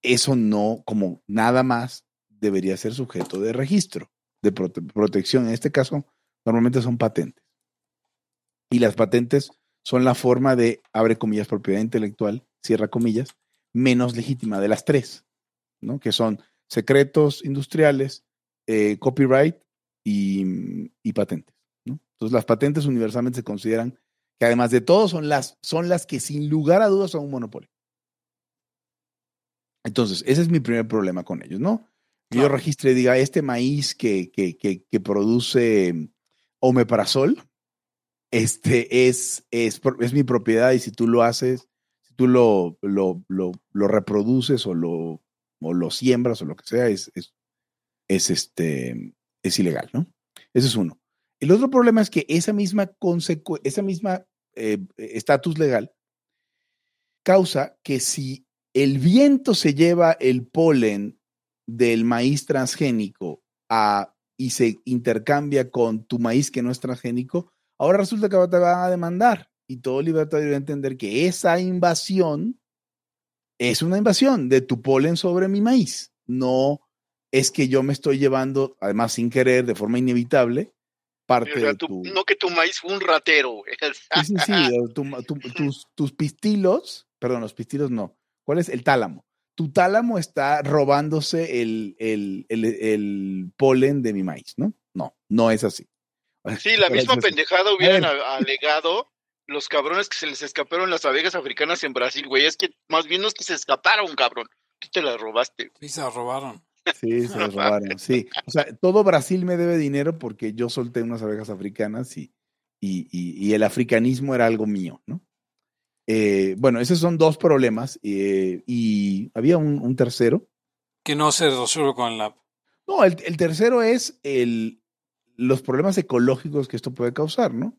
eso no, como nada más, debería ser sujeto de registro, de protección. En este caso, normalmente son patentes. Y las patentes son la forma de, abre comillas, propiedad intelectual, cierra comillas, menos legítima de las tres, ¿no? Que son secretos industriales, eh, copyright y, patentes. ¿no? Entonces, las patentes universalmente se consideran que además de todo son las, son las que sin lugar a dudas son un monopolio. Entonces, ese es mi primer problema con ellos, ¿no? Yo registre y diga, este maíz que, que, que, que produce omeprazol, este es, es, es, mi propiedad y si tú lo haces, tú lo, lo, lo, reproduces o lo, o lo siembras o lo que sea, es, es, es, este, es ilegal, ¿no? Ese es uno. El otro problema es que esa misma esa misma eh, estatus legal causa que si el viento se lleva el polen del maíz transgénico a, y se intercambia con tu maíz que no es transgénico, ahora resulta que te van a demandar. Y todo libertario debe entender que esa invasión es una invasión de tu polen sobre mi maíz. No es que yo me estoy llevando, además sin querer, de forma inevitable, parte de tu... No que tu maíz fue un ratero. [laughs] Sí, sí, sí. tus, tus pistilos, perdón, los pistilos no. ¿Cuál es? El tálamo tu tálamo está robándose el, el, el, polen de mi maíz, ¿no? No, no es así. Sí, la misma pendejada hubieran alegado los cabrones que se les escaparon las abejas africanas en Brasil, güey. Es que más bien no es que se escaparon, cabrón. Tú te las robaste. Sí, se las robaron. Sí, se las [laughs] robaron, sí. O sea, todo Brasil me debe dinero porque yo solté unas abejas africanas y, y, y el africanismo era algo mío, ¿no? Eh, bueno, esos son dos problemas. Eh, y había un, tercero. Que no se resuelve con la No, el, tercero es el, los problemas ecológicos que esto puede causar, ¿no?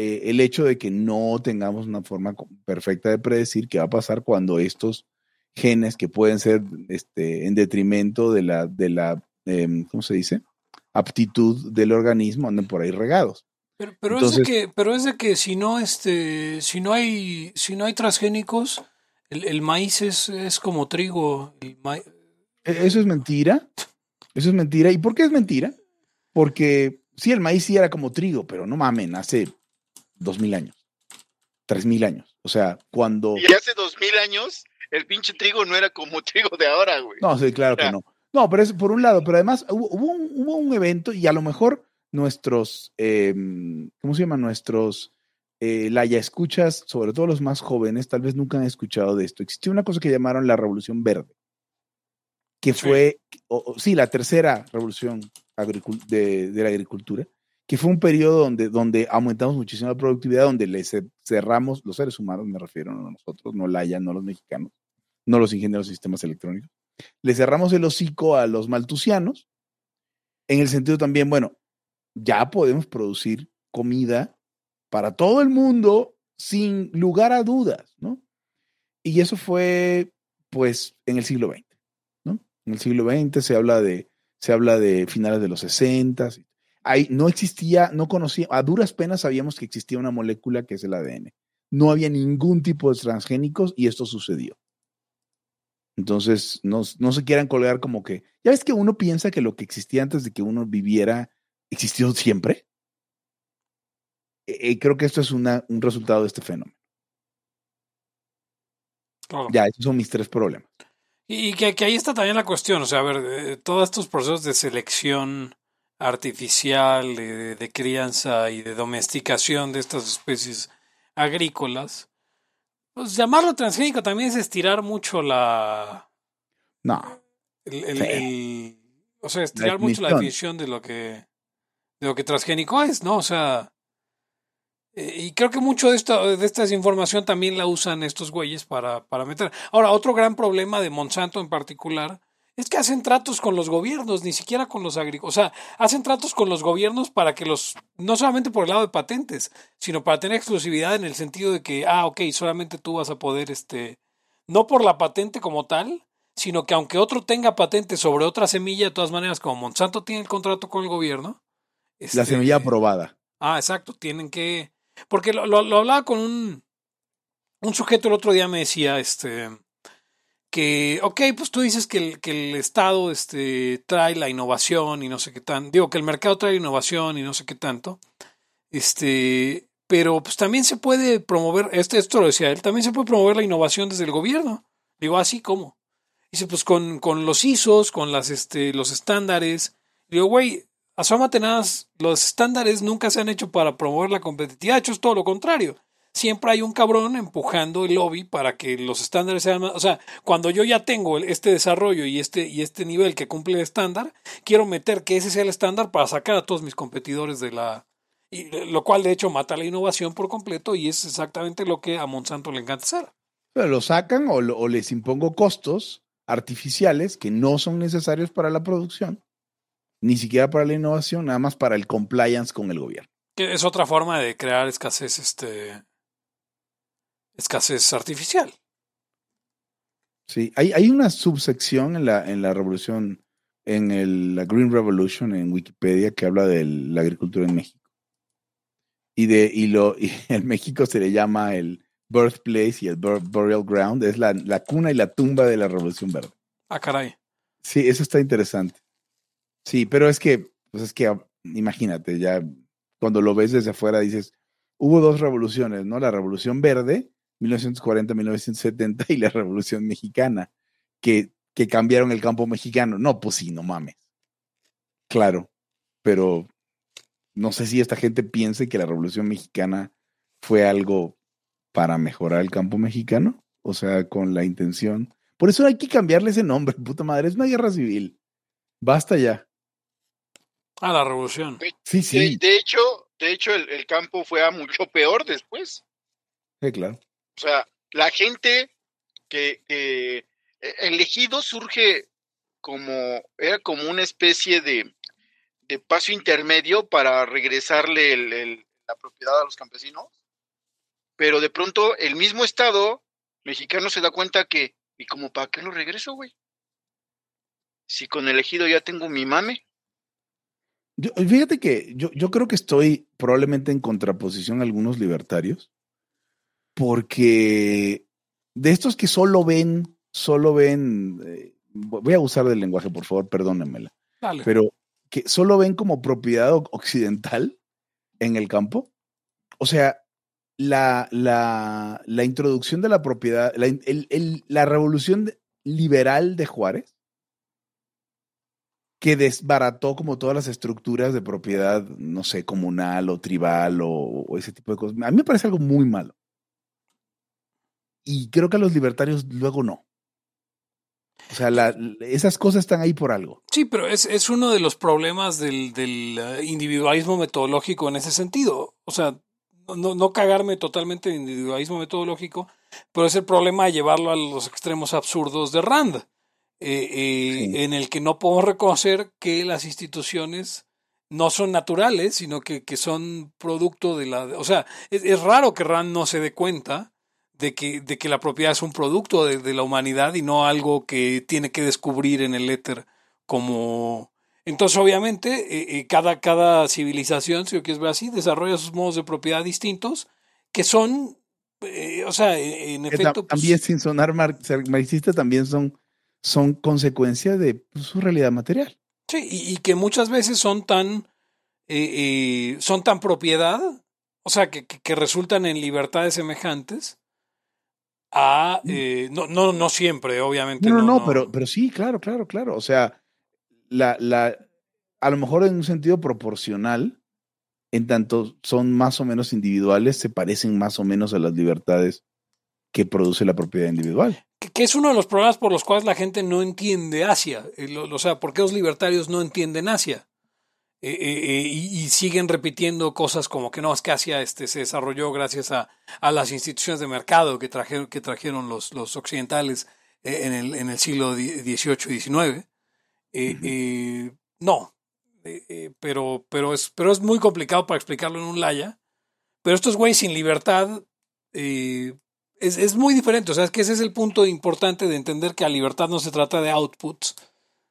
Eh, el hecho de que no tengamos una forma perfecta de predecir qué va a pasar cuando estos genes que pueden ser este, en detrimento de la, de la em, ¿cómo se dice? aptitud del organismo anden por ahí regados. Pero, pero es de que, pero es de que si no, este, si no hay, si no hay transgénicos, el, maíz es, es, como trigo. E, eso es mentira. Eso es mentira. ¿Y por qué es mentira? Porque sí, el maíz sí era como trigo, pero no mamen, hace dos mil años, tres mil años. O sea, cuando. Y hace dos mil años, el pinche trigo no era como [laughs] trigo de ahora, güey. No, sí, claro que no. No, pero es por un lado, pero además hubo, un, hubo un evento y a lo mejor nuestros, em, ¿cómo se llama? Nuestros eh, la ya escuchas, sobre todo los más jóvenes, tal vez nunca han escuchado de esto. Existió una cosa que llamaron la Revolución Verde, que fue, sí, la tercera revolución de, de, la agricultura, que fue un periodo donde, donde aumentamos muchísimo la productividad, donde le cerramos, los seres humanos me refiero, no nosotros, no la no los mexicanos, no los ingenieros de sistemas electrónicos, le cerramos el hocico a los maltusianos, en el sentido también, bueno, ya podemos producir comida para todo el mundo sin lugar a dudas, ¿no? Y eso fue, pues, en el siglo XX, ¿no? En el siglo XX se habla de, se habla de finales de los 60. Ahí no existía, no conocía, a duras penas sabíamos que existía una molécula que es el ADN. No había ningún tipo de transgénicos y esto sucedió. Entonces, no, no se quieran colgar como que, ya ves que uno piensa que lo que existía antes de que uno viviera existió siempre. Eh, creo que esto es una, un resultado de este fenómeno. Ya, esos son mis tres problemas. Y que, ahí está también la cuestión, o sea, a ver, eh, todos estos procesos de selección artificial, de, crianza y de domesticación de estas especies agrícolas, pues llamarlo transgénico también es estirar mucho la... No. o sea, estirar mucho la definición de lo que de lo que transgénico es, ¿no? O sea, eh, y creo que mucho de esta, de esta desinformación también la usan estos güeyes para, para meter. Ahora, otro gran problema de Monsanto en particular es que hacen tratos con los gobiernos, ni siquiera con los agrícolas. O sea, hacen tratos con los gobiernos para que los, no solamente por el lado de patentes, sino para tener exclusividad en el sentido de que, ah, ok, solamente tú vas a poder, este, no por la patente como tal, sino que aunque otro tenga patente sobre otra semilla, de todas maneras, como Monsanto tiene el contrato con el gobierno, la este, semilla aprobada. Ah, exacto, tienen que... Porque lo, lo, hablaba con un, un sujeto el otro día, me decía, este, que, ok, pues tú dices que el, que el Estado este, trae la innovación y no sé qué tan, digo que el mercado trae innovación y no sé qué tanto, este, pero pues también se puede promover, este, esto lo decía él, también se puede promover la innovación desde el gobierno. Digo, así como. Dice, pues con, con los ISOs, con las, este, los estándares. Digo, güey, Asómate nada, los estándares nunca se han hecho para promover la competitividad, hecho es todo lo contrario. Siempre hay un cabrón empujando el lobby para que los estándares sean más. O sea, cuando yo ya tengo este desarrollo y este, y este nivel que cumple el estándar, quiero meter que ese sea el estándar para sacar a todos mis competidores de la. Y, lo cual de hecho mata la innovación por completo y es exactamente lo que a Monsanto le encanta hacer. Pero lo sacan o, o les impongo costos artificiales que no son necesarios para la producción ni siquiera para la innovación, nada más para el compliance con el gobierno. Que es otra forma de crear escasez, este, escasez artificial. Sí, hay, hay una subsección en la, en la revolución, en el, la Green Revolution en Wikipedia que habla de la agricultura en México. Y, de, y, lo, [laughs] y en México se le llama el birthplace y el burial ground, es la, la cuna y la tumba de la revolución verde. Ah, caray. Sí, eso está interesante. Sí, pero es que, pues es que, ah, imagínate, ya cuando lo ves desde afuera dices, hubo dos revoluciones, ¿no? La revolución verde, 1940-1970, y la revolución mexicana, que, que cambiaron el campo mexicano. No, pues sí, no mames. Claro, pero no sé si esta gente piense que la revolución mexicana fue algo para mejorar el campo mexicano, o sea, con la intención. Por eso hay que cambiarle ese nombre, [laughs] puta madre, es una guerra civil. Basta ya. A la revolución. Sí, sí. De, hecho, de hecho el, campo fue a mucho peor después. Sí, claro. O sea, la gente que, que elegido surge como, era como una especie de, de paso intermedio para regresarle el, la propiedad a los campesinos, pero de pronto el mismo Estado mexicano se da cuenta que, ¿y como para qué lo regreso, güey? Si con elegido ya tengo mi mame. Fíjate que yo, yo creo que estoy probablemente en contraposición a algunos libertarios, porque de estos que solo ven, solo ven, eh, voy a usar del lenguaje, por favor, perdónenmela, pero que solo ven como propiedad occidental en el campo. O sea, la, la, la introducción de la propiedad, la, el, la revolución liberal de Juárez que desbarató como todas las estructuras de propiedad, no sé, comunal o tribal o, ese tipo de cosas. A mí me parece algo muy malo. Y creo que a los libertarios luego no. O sea, esas cosas están ahí por algo. Sí, pero es, uno de los problemas del, eh, individualismo metodológico en ese sentido. O sea, no, no cagarme totalmente en individualismo metodológico, pero es el problema de llevarlo a los extremos absurdos de Rand eh, eh, en el que no podemos reconocer que las instituciones no son naturales, sino que, que son producto de la... O sea, es, raro que Rand no se dé cuenta de que, de que la propiedad es un producto de, la humanidad y no algo que tiene que descubrir en el éter como... Entonces, obviamente, eh, cada, cada civilización, si lo quieres ver así, desarrolla sus modos de propiedad distintos que son, o sea, en, efecto... Pues también, sin sonar marxista, también son son consecuencia de pues, su realidad material. Sí, y, que muchas veces son tan, eh, eh, son tan propiedad, o sea, que, que, resultan en libertades semejantes a, mm. eh, no, no, no siempre, obviamente. No, no, no, Pero, pero sí, claro, claro, claro. O sea, la, la, a lo mejor en un sentido proporcional, en tanto son más o menos individuales, se parecen más o menos a las libertades que produce la propiedad individual que es uno de los problemas por los cuales la gente no entiende Asia. O sea, ¿por qué los libertarios no entienden Asia? Eh, eh, eh, y, siguen repitiendo cosas como que no, es que Asia este, se desarrolló gracias a, a las instituciones de mercado que trajeron, que trajeron los, los occidentales en, el, en el siglo XVIII y XIX. no, pero, pero, es, pero es muy complicado para explicarlo en un laya. Pero estos güeyes sin libertad es, es, muy diferente. O sea, es que ese es el punto importante de entender que la libertad no se trata de outputs,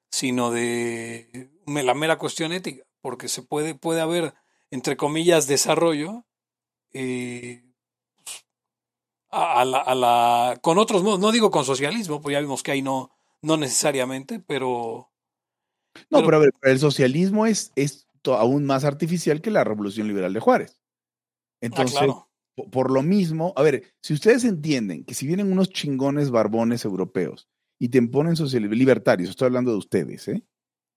sino de la mera cuestión ética, porque se puede, puede haber, entre comillas, desarrollo eh, a, la, a, la, con otros modos. No digo con socialismo, pues ya vimos que ahí no, no necesariamente, pero... No, pero, a ver, el socialismo es, es aún más artificial que la revolución liberal de Juárez. Ah, Entonces, por lo mismo, a ver, si ustedes entienden que si vienen unos chingones barbones europeos y te imponen libertarios, estoy hablando de ustedes, ¿eh?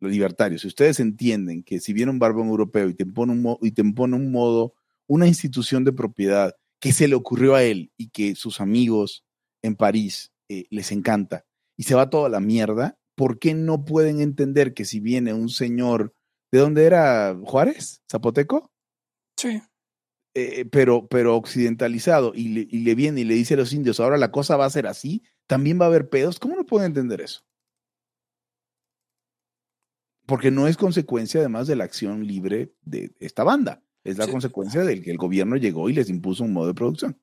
Los libertarios, si ustedes entienden que si viene un barbón europeo y te impone un, y te impone un modo, una institución de propiedad que se le ocurrió a él y que sus amigos en París eh, les encanta y se va toda la mierda, ¿por qué no pueden entender que si viene un señor, ¿de dónde era Juárez? ¿Zapoteco? Sí. Eh, pero, pero occidentalizado y le, y le, viene y le dice a los indios, ahora la cosa va a ser así, también va a haber pedos. ¿Cómo no puede entender eso? Porque no es consecuencia además de la acción libre de esta banda, es la consecuencia del que el gobierno llegó y les impuso un modo de producción.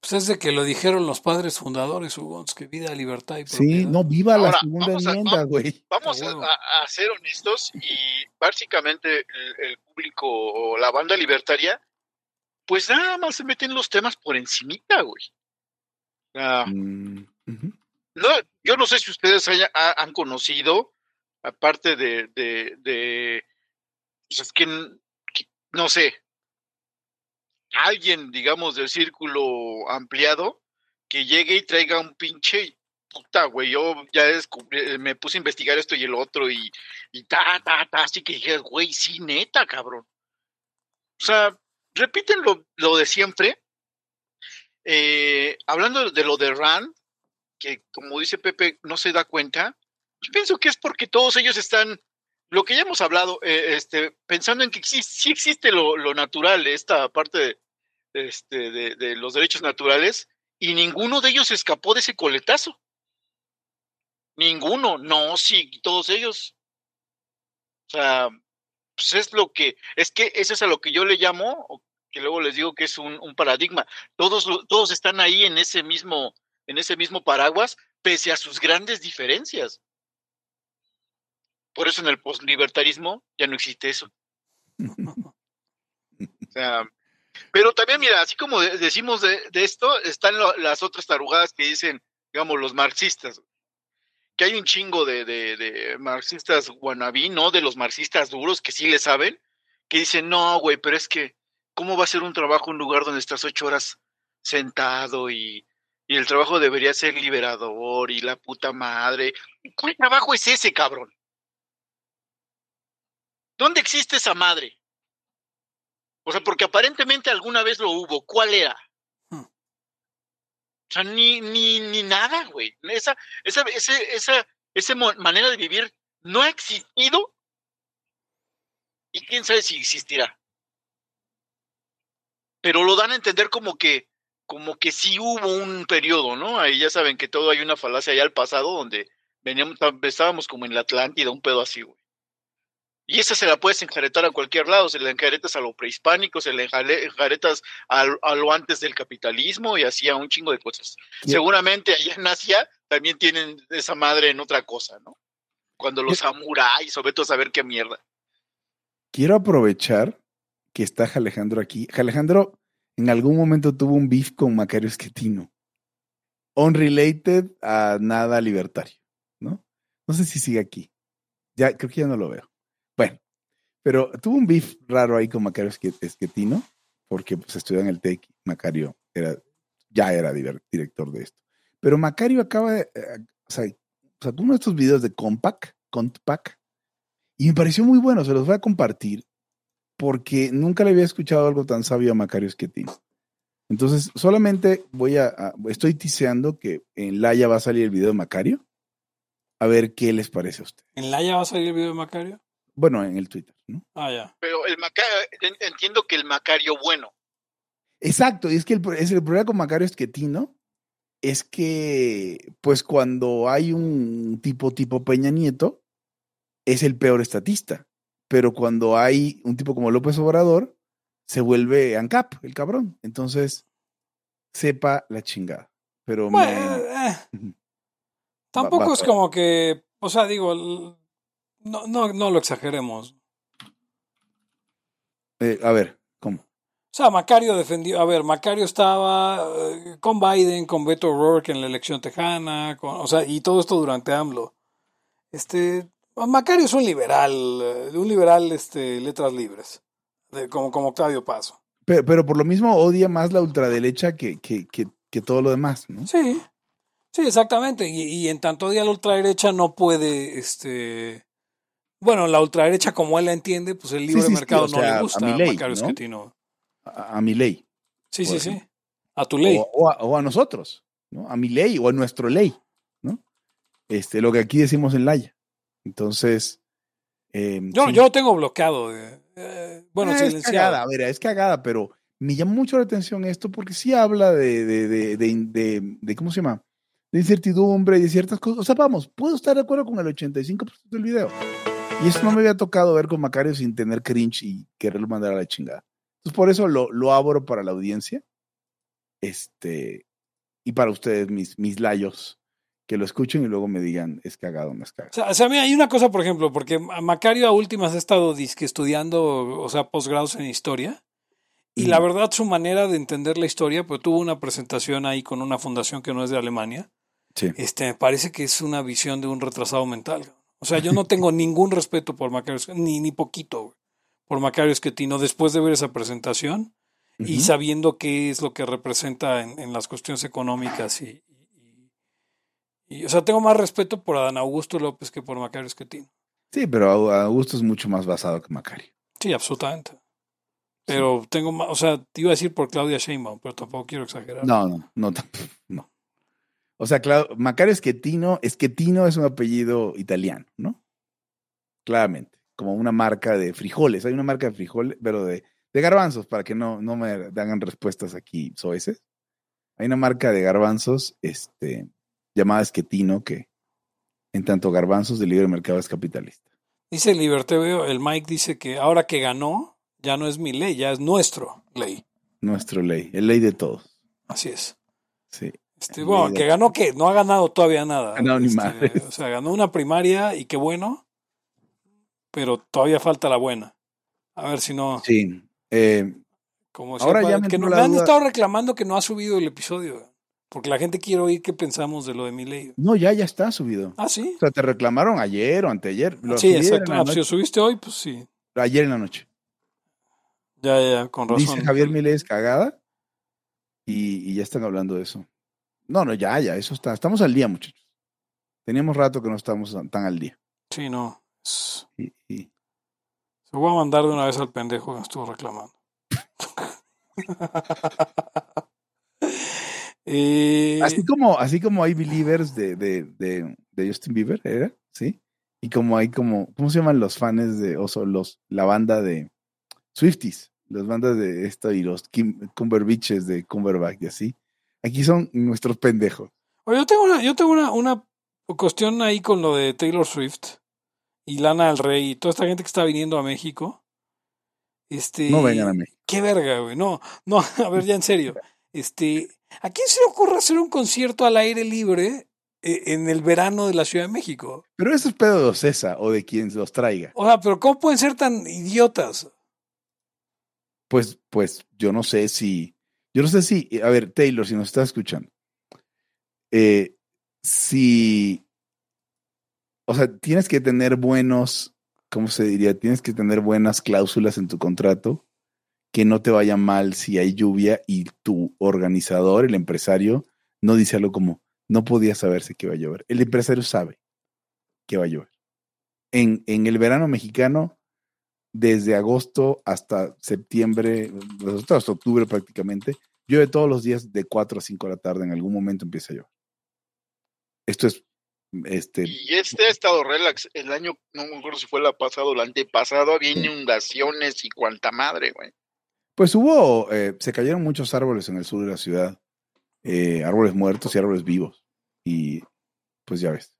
Pues es de que lo dijeron los padres fundadores, Hugo, que vida, libertad y Sí, propiedad. no, viva la segunda vamos enmienda, güey. Vamos Ah, a, huevo. a- a ser honestos y básicamente el, el público o la banda libertaria, pues nada más se meten los temas por encimita, güey. O sea, Mm, no, yo no sé si ustedes haya- ha- han conocido, aparte de, de, de pues es que, no sé, alguien, digamos, del círculo ampliado, que llegue y traiga un pinche puta, güey, yo ya descubrí, eh, me puse a investigar esto y el otro y, y ta, ta, ta, así que dije, güey, sí, neta, cabrón. O sea, repiten lo, lo de siempre. Eh, hablando de lo de Rand, que como dice Pepe, no se da cuenta, yo pienso que es porque todos ellos están, lo que ya hemos hablado, eh, este, pensando en que sí, sí existe lo, natural, esta parte de, este, de, los derechos naturales, y ninguno de ellos escapó de ese coletazo. Ninguno, no, sí, todos ellos. O sea, pues es lo que, es que eso es a lo que yo le llamo, que luego les digo que es un, un paradigma. Todos, todos están ahí en ese mismo, en ese mismo paraguas, pese a sus grandes diferencias. Por eso en el postlibertarismo ya no existe eso. [laughs] O sea, pero también, mira, así como de- decimos de, de esto, están lo- las otras tarugadas que dicen, digamos, los marxistas. Que hay un chingo de, de, de marxistas wannabe, ¿no? De los marxistas duros que sí le saben, que dicen, no, güey, pero es que, ¿cómo va a ser un trabajo en un lugar donde estás ocho horas sentado y, y el trabajo debería ser liberador y la puta madre? ¿Cuál trabajo es ese, cabrón? ¿Dónde existe esa madre? O sea, porque aparentemente alguna vez lo hubo. ¿Cuál era? Hmm. O sea, ni, ni, ni nada, güey. Esa, esa, ese, esa, esa manera de vivir no ha existido y quién sabe si existirá. Pero lo dan a entender como que, como que sí hubo un periodo, ¿no? Ahí ya saben que todo hay una falacia allá al pasado donde veníamos, estábamos como en la Atlántida, un pedo así, güey. Y esa se la puedes enjaretar a cualquier lado, se la enjaretas a lo prehispánico, se la enjaretas a, a lo antes del capitalismo y así a un chingo de cosas. Seguramente allá en Asia también tienen esa madre en otra cosa, ¿no? Cuando los samuráis, sobre todo saber qué mierda. Quiero aprovechar que está Alejandro aquí. Alejandro en algún momento tuvo un beef con Macario Esquetino. Unrelated a nada libertario, ¿no? No sé si sigue aquí. Ya, creo que ya no lo veo. Pero tuvo un beef raro ahí con Macario Esque- Esquetino, porque pues estudió en el TEC. Macario era, ya era director de esto. Pero Macario acaba de, eh, o sea, uno de estos videos de Compact, Compact, y me pareció muy bueno, se los voy a compartir, porque nunca le había escuchado algo tan sabio a Macario Esquetino. Entonces, solamente voy a, a- estoy tiseando que en Laia va a salir el video de Macario. A ver qué les parece a usted. ¿En Laia va a salir el video de Macario? Bueno, en el Twitter, ¿no? Ah, ya. Pero el Macario, entiendo que el Macario bueno. Exacto, y es que el, es el problema con Macario Esquetino es que, pues cuando hay un tipo tipo Peña Nieto, es el peor estatista. Pero cuando hay un tipo como López Obrador, se vuelve ANCAP, el cabrón. Entonces, sepa la chingada. Pero me- Bueno, eh, Ujú. tampoco va- es como que, o sea, digo, el- no, no, no lo exageremos. eh, a ver, ¿cómo? O sea, Macario defendió, a ver, Macario estaba eh, con Biden, con Beto O'Rourke en la elección tejana, con, o sea, y todo esto durante AMLO. Este, Macario es un liberal, eh, un liberal, este, letras libres, de- como, como Octavio Paso. Pero, pero por lo mismo odia más la ultraderecha que, que, que, que todo lo demás, ¿no? Sí, sí, exactamente. Y, y en tanto día la ultraderecha no puede, este, bueno, la ultraderecha como él la entiende, pues el libre sí, sí, mercado no sea, le gusta a, Milei, Macario ¿no? A, a mi ley. Sí, sí, sí. A tu ley. O, o a, o a nosotros, ¿no? A mi ley o a nuestro ley, ¿no? Este, lo que aquí decimos en Laya. Entonces, eh, Yo, yo lo tengo bloqueado. eh, eh, bueno, Ah, es silenciado. cagada, a ver, es cagada, pero me llama mucho la atención esto porque sí habla de, de, de- de- ¿cómo se llama? De incertidumbre y de ciertas cosas. O sea, vamos, puedo estar de acuerdo con el 85% del video. Y eso no me había tocado ver con Macario sin tener cringe y quererlo mandar a la chingada. Entonces, por eso lo, lo abro para la audiencia. Este, y para ustedes, mis, mis layos, que lo escuchen y luego me digan, es cagado, no es cagado. O sea, o sea, mira, hay una cosa, por ejemplo, porque Macario a últimas ha estado disque estudiando, o sea, posgrados en historia. Y la verdad, su manera de entender la historia, pues tuvo una presentación ahí con una fundación que no es de Alemania. Sí. Este, me parece que es una visión de un retrasado mental. O sea, yo no tengo ningún respeto por Macario, ni, ni poquito, por Macario Esquetino después de ver esa presentación y sabiendo qué es lo que representa en, en las cuestiones económicas y, y- y- o sea, tengo más respeto por Adán Augusto López que por Macario Esquetino. Sí, pero Au- Augusto es mucho más basado que Macario. Sí, absolutamente. Pero tengo más, o sea, te iba a decir por Claudia Sheinbaum, pero tampoco quiero exagerar. No, no, no, [laughs] no. O sea, claro, Macario Esquetino, Esquetino es un apellido italiano, ¿no? Claramente, como una marca de frijoles. Hay una marca de frijoles, pero de, de garbanzos, para que no, no me hagan respuestas aquí soeces. Hay una marca de garbanzos este, llamada Esquetino que, en tanto garbanzos de libre mercado es capitalista. Dice el Liberteveo, el Mike dice que ahora que ganó, ya no es mi ley, ya es nuestro ley. Nuestro ley, el ley de todos. Así es. Sí. Ley de- que ganó que no ha ganado todavía nada. Ganado ni Este, madres. O sea, ganó una primaria y qué bueno, pero todavía falta la buena. A ver si no, Sí. Eh, como Ahora sepa, ya me que la me han estado reclamando que no ha subido el episodio, porque la gente quiere oír qué pensamos de lo de mi ley. no, ya, ya está subido. Ah, sí. O sea, te reclamaron ayer o anteayer. Lo Sí, exacto. Ah, pues si lo subiste hoy, pues sí. ayer en la noche. Ya, ya, ya, con razón. Dice Javier Milei es cagada y, y ya están hablando de eso. No, no, ya, ya, eso está. Estamos al día, muchachos. Teníamos rato que no estamos tan al día. Sí, no. es- Y- y- Se voy a mandar de una vez al pendejo que me estuvo reclamando. [laughs] Eh, así como, así como hay believers de, de, de, de Justin Bieber, ¿era? ¿Sí? Y como hay como, ¿cómo se llaman los fans de, o los, la banda de Swifties? Las bandas de esto y los Kim, Cumberbatches de Cumberbatch y así. Aquí son nuestros pendejos. Oye, yo tengo una, yo tengo una, una cuestión ahí con lo de Taylor Swift y Lana del Rey y toda esta gente que está viniendo a México. Este, No vengan a mí. Qué verga, güey. No, no, [laughs] a ver, ya en serio. Este, ¿a quién se le ocurre hacer un concierto al aire libre eh, en el verano de la Ciudad de México? Pero eso es pedo de Ocesa o de quien los traiga. O sea, pero ¿cómo pueden ser tan idiotas? Pues, pues yo no sé si, yo no sé si, a ver, Taylor, si nos estás escuchando, eh, si, o sea, tienes que tener buenos, ¿cómo se diría? Tienes que tener buenas cláusulas en tu contrato, que no te vaya mal si hay lluvia y tu organizador, el empresario, no dice algo como, no podía saberse que va a llover. El empresario sabe que va a llover. En, en el verano mexicano, desde agosto hasta septiembre, hasta octubre prácticamente, llueve todos los días de 4 a 5 de la tarde, en algún momento empieza a llover. Esto es, este, Y este ha estado relax. El año, no me acuerdo si fue la pasado o el antepasado, había inundaciones y cuanta madre, güey. pues hubo, eh, se cayeron muchos árboles en el sur de la ciudad, eh, árboles muertos y árboles vivos, y pues ya ves.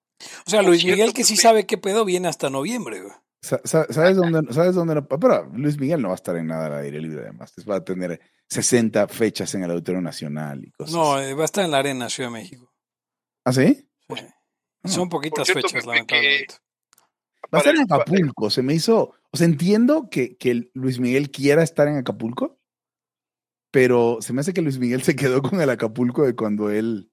O sea, Luis Miguel, que sí sabe qué pedo, viene hasta noviembre, güey. Sa- sa- ¿Sabes dónde, ¿Sabes dónde no? Pero Luis Miguel no va a estar en nada al aire libre, además. Va a tener 60 fechas en el Auditorio Nacional y cosas. No, eh, va a estar en la arena Ciudad de México. ¿Ah, sí? Sí. Son poquitas cierto, fechas, lamentablemente. Va a estar en Acapulco. Se me hizo. O sea, entiendo que, que Luis Miguel quiera estar en Acapulco, pero se me hace que Luis Miguel se quedó con el Acapulco de cuando él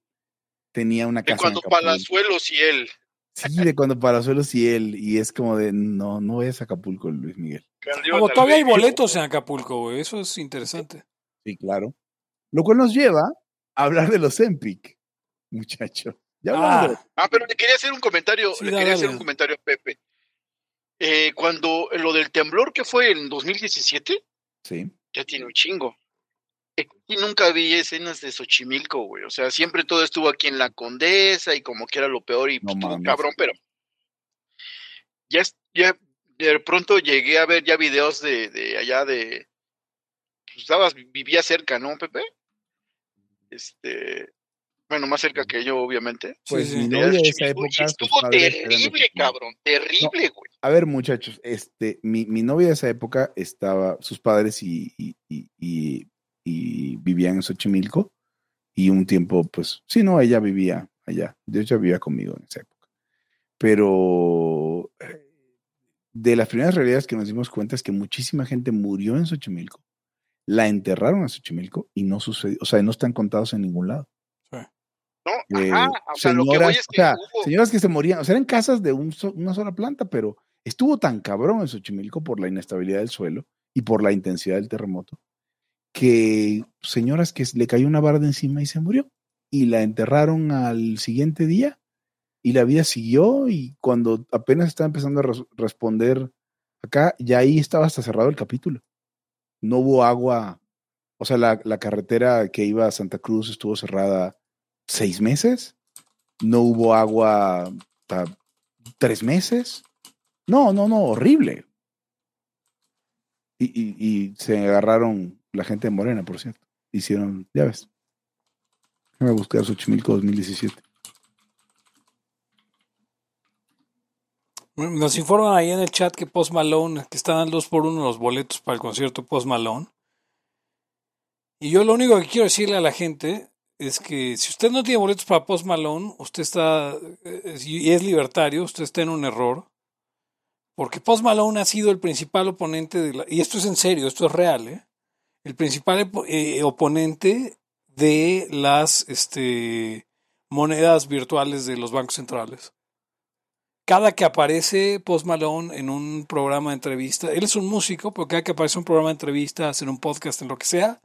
tenía una De casa. en cuando Acapulco. Palazuelos y él. Sí, de cuando Palazuelos y él. Y es como de no, no es Acapulco, Luis Miguel. Como todavía hay boletos en Acapulco, güey. Eso es interesante. Sí, claro. Lo cual nos lleva a hablar de los Empic, muchacho. Ya de- Ah, Ah, pero le quería hacer un comentario, Sí, le dale, quería hacer un comentario a Pepe. Eh, cuando lo del temblor que fue en 2017, sí. ya tiene un chingo. Y nunca vi escenas de Xochimilco, güey. O sea, siempre todo estuvo aquí en la Condesa y como que era lo peor y No pues, cabrón, pero ya, ya de pronto llegué a ver ya videos de, de allá de... Pues, estabas, vivía cerca, ¿no, Pepe? Este... Bueno, más cerca que yo, obviamente. Pues sí. De esa y época. estuvo terrible, cabrón. Terrible, güey. A ver, muchachos, este, mi, mi novia de esa época estaba, sus padres y, y, y, y- y vivían en Xochimilco. Y un tiempo, pues, sí, no, ella vivía allá. De hecho, vivía conmigo en esa época. Pero eh, de las primeras realidades que nos dimos cuenta es que muchísima gente murió en Xochimilco. La enterraron en Xochimilco y no sucedió, o sea, no están contados en ningún lado. No, Eh, ajá, o sea, lo que voy señoras, o que sea, hubo- señoras que se morían, o sea, eran casas de un so- una sola planta, pero estuvo tan cabrón en Xochimilco por la inestabilidad del suelo y por la intensidad del terremoto, que señoras que le cayó una barda encima y se murió. Y la enterraron al siguiente día y la vida siguió y cuando apenas estaba empezando a res- responder acá, ya ahí estaba hasta cerrado el capítulo. No hubo agua, o sea, la, la carretera que iba a Santa Cruz estuvo cerrada seis meses, no hubo agua tres meses. No, no, no, horrible. Y- y se agarraron la gente de Morena, por cierto. Hicieron, ya ves. Déjame buscar Xochimilco 2017. Nos informan ahí en el chat que Post Malone, que están al 2 por 1 los boletos para el concierto Post Malone. Y yo lo único que quiero decirle a la gente es que si usted no tiene boletos para Post Malone, usted está, eh, y es libertario, usted está en un error. Porque Post Malone ha sido el principal oponente de la, y esto es en serio, esto es real, ¿eh? El principal eh, oponente de las este, monedas virtuales de los bancos centrales cada que aparece Post Malone en un programa de entrevista, él es un músico, pero cada que aparece en un programa de entrevistas, en un podcast, en lo que sea,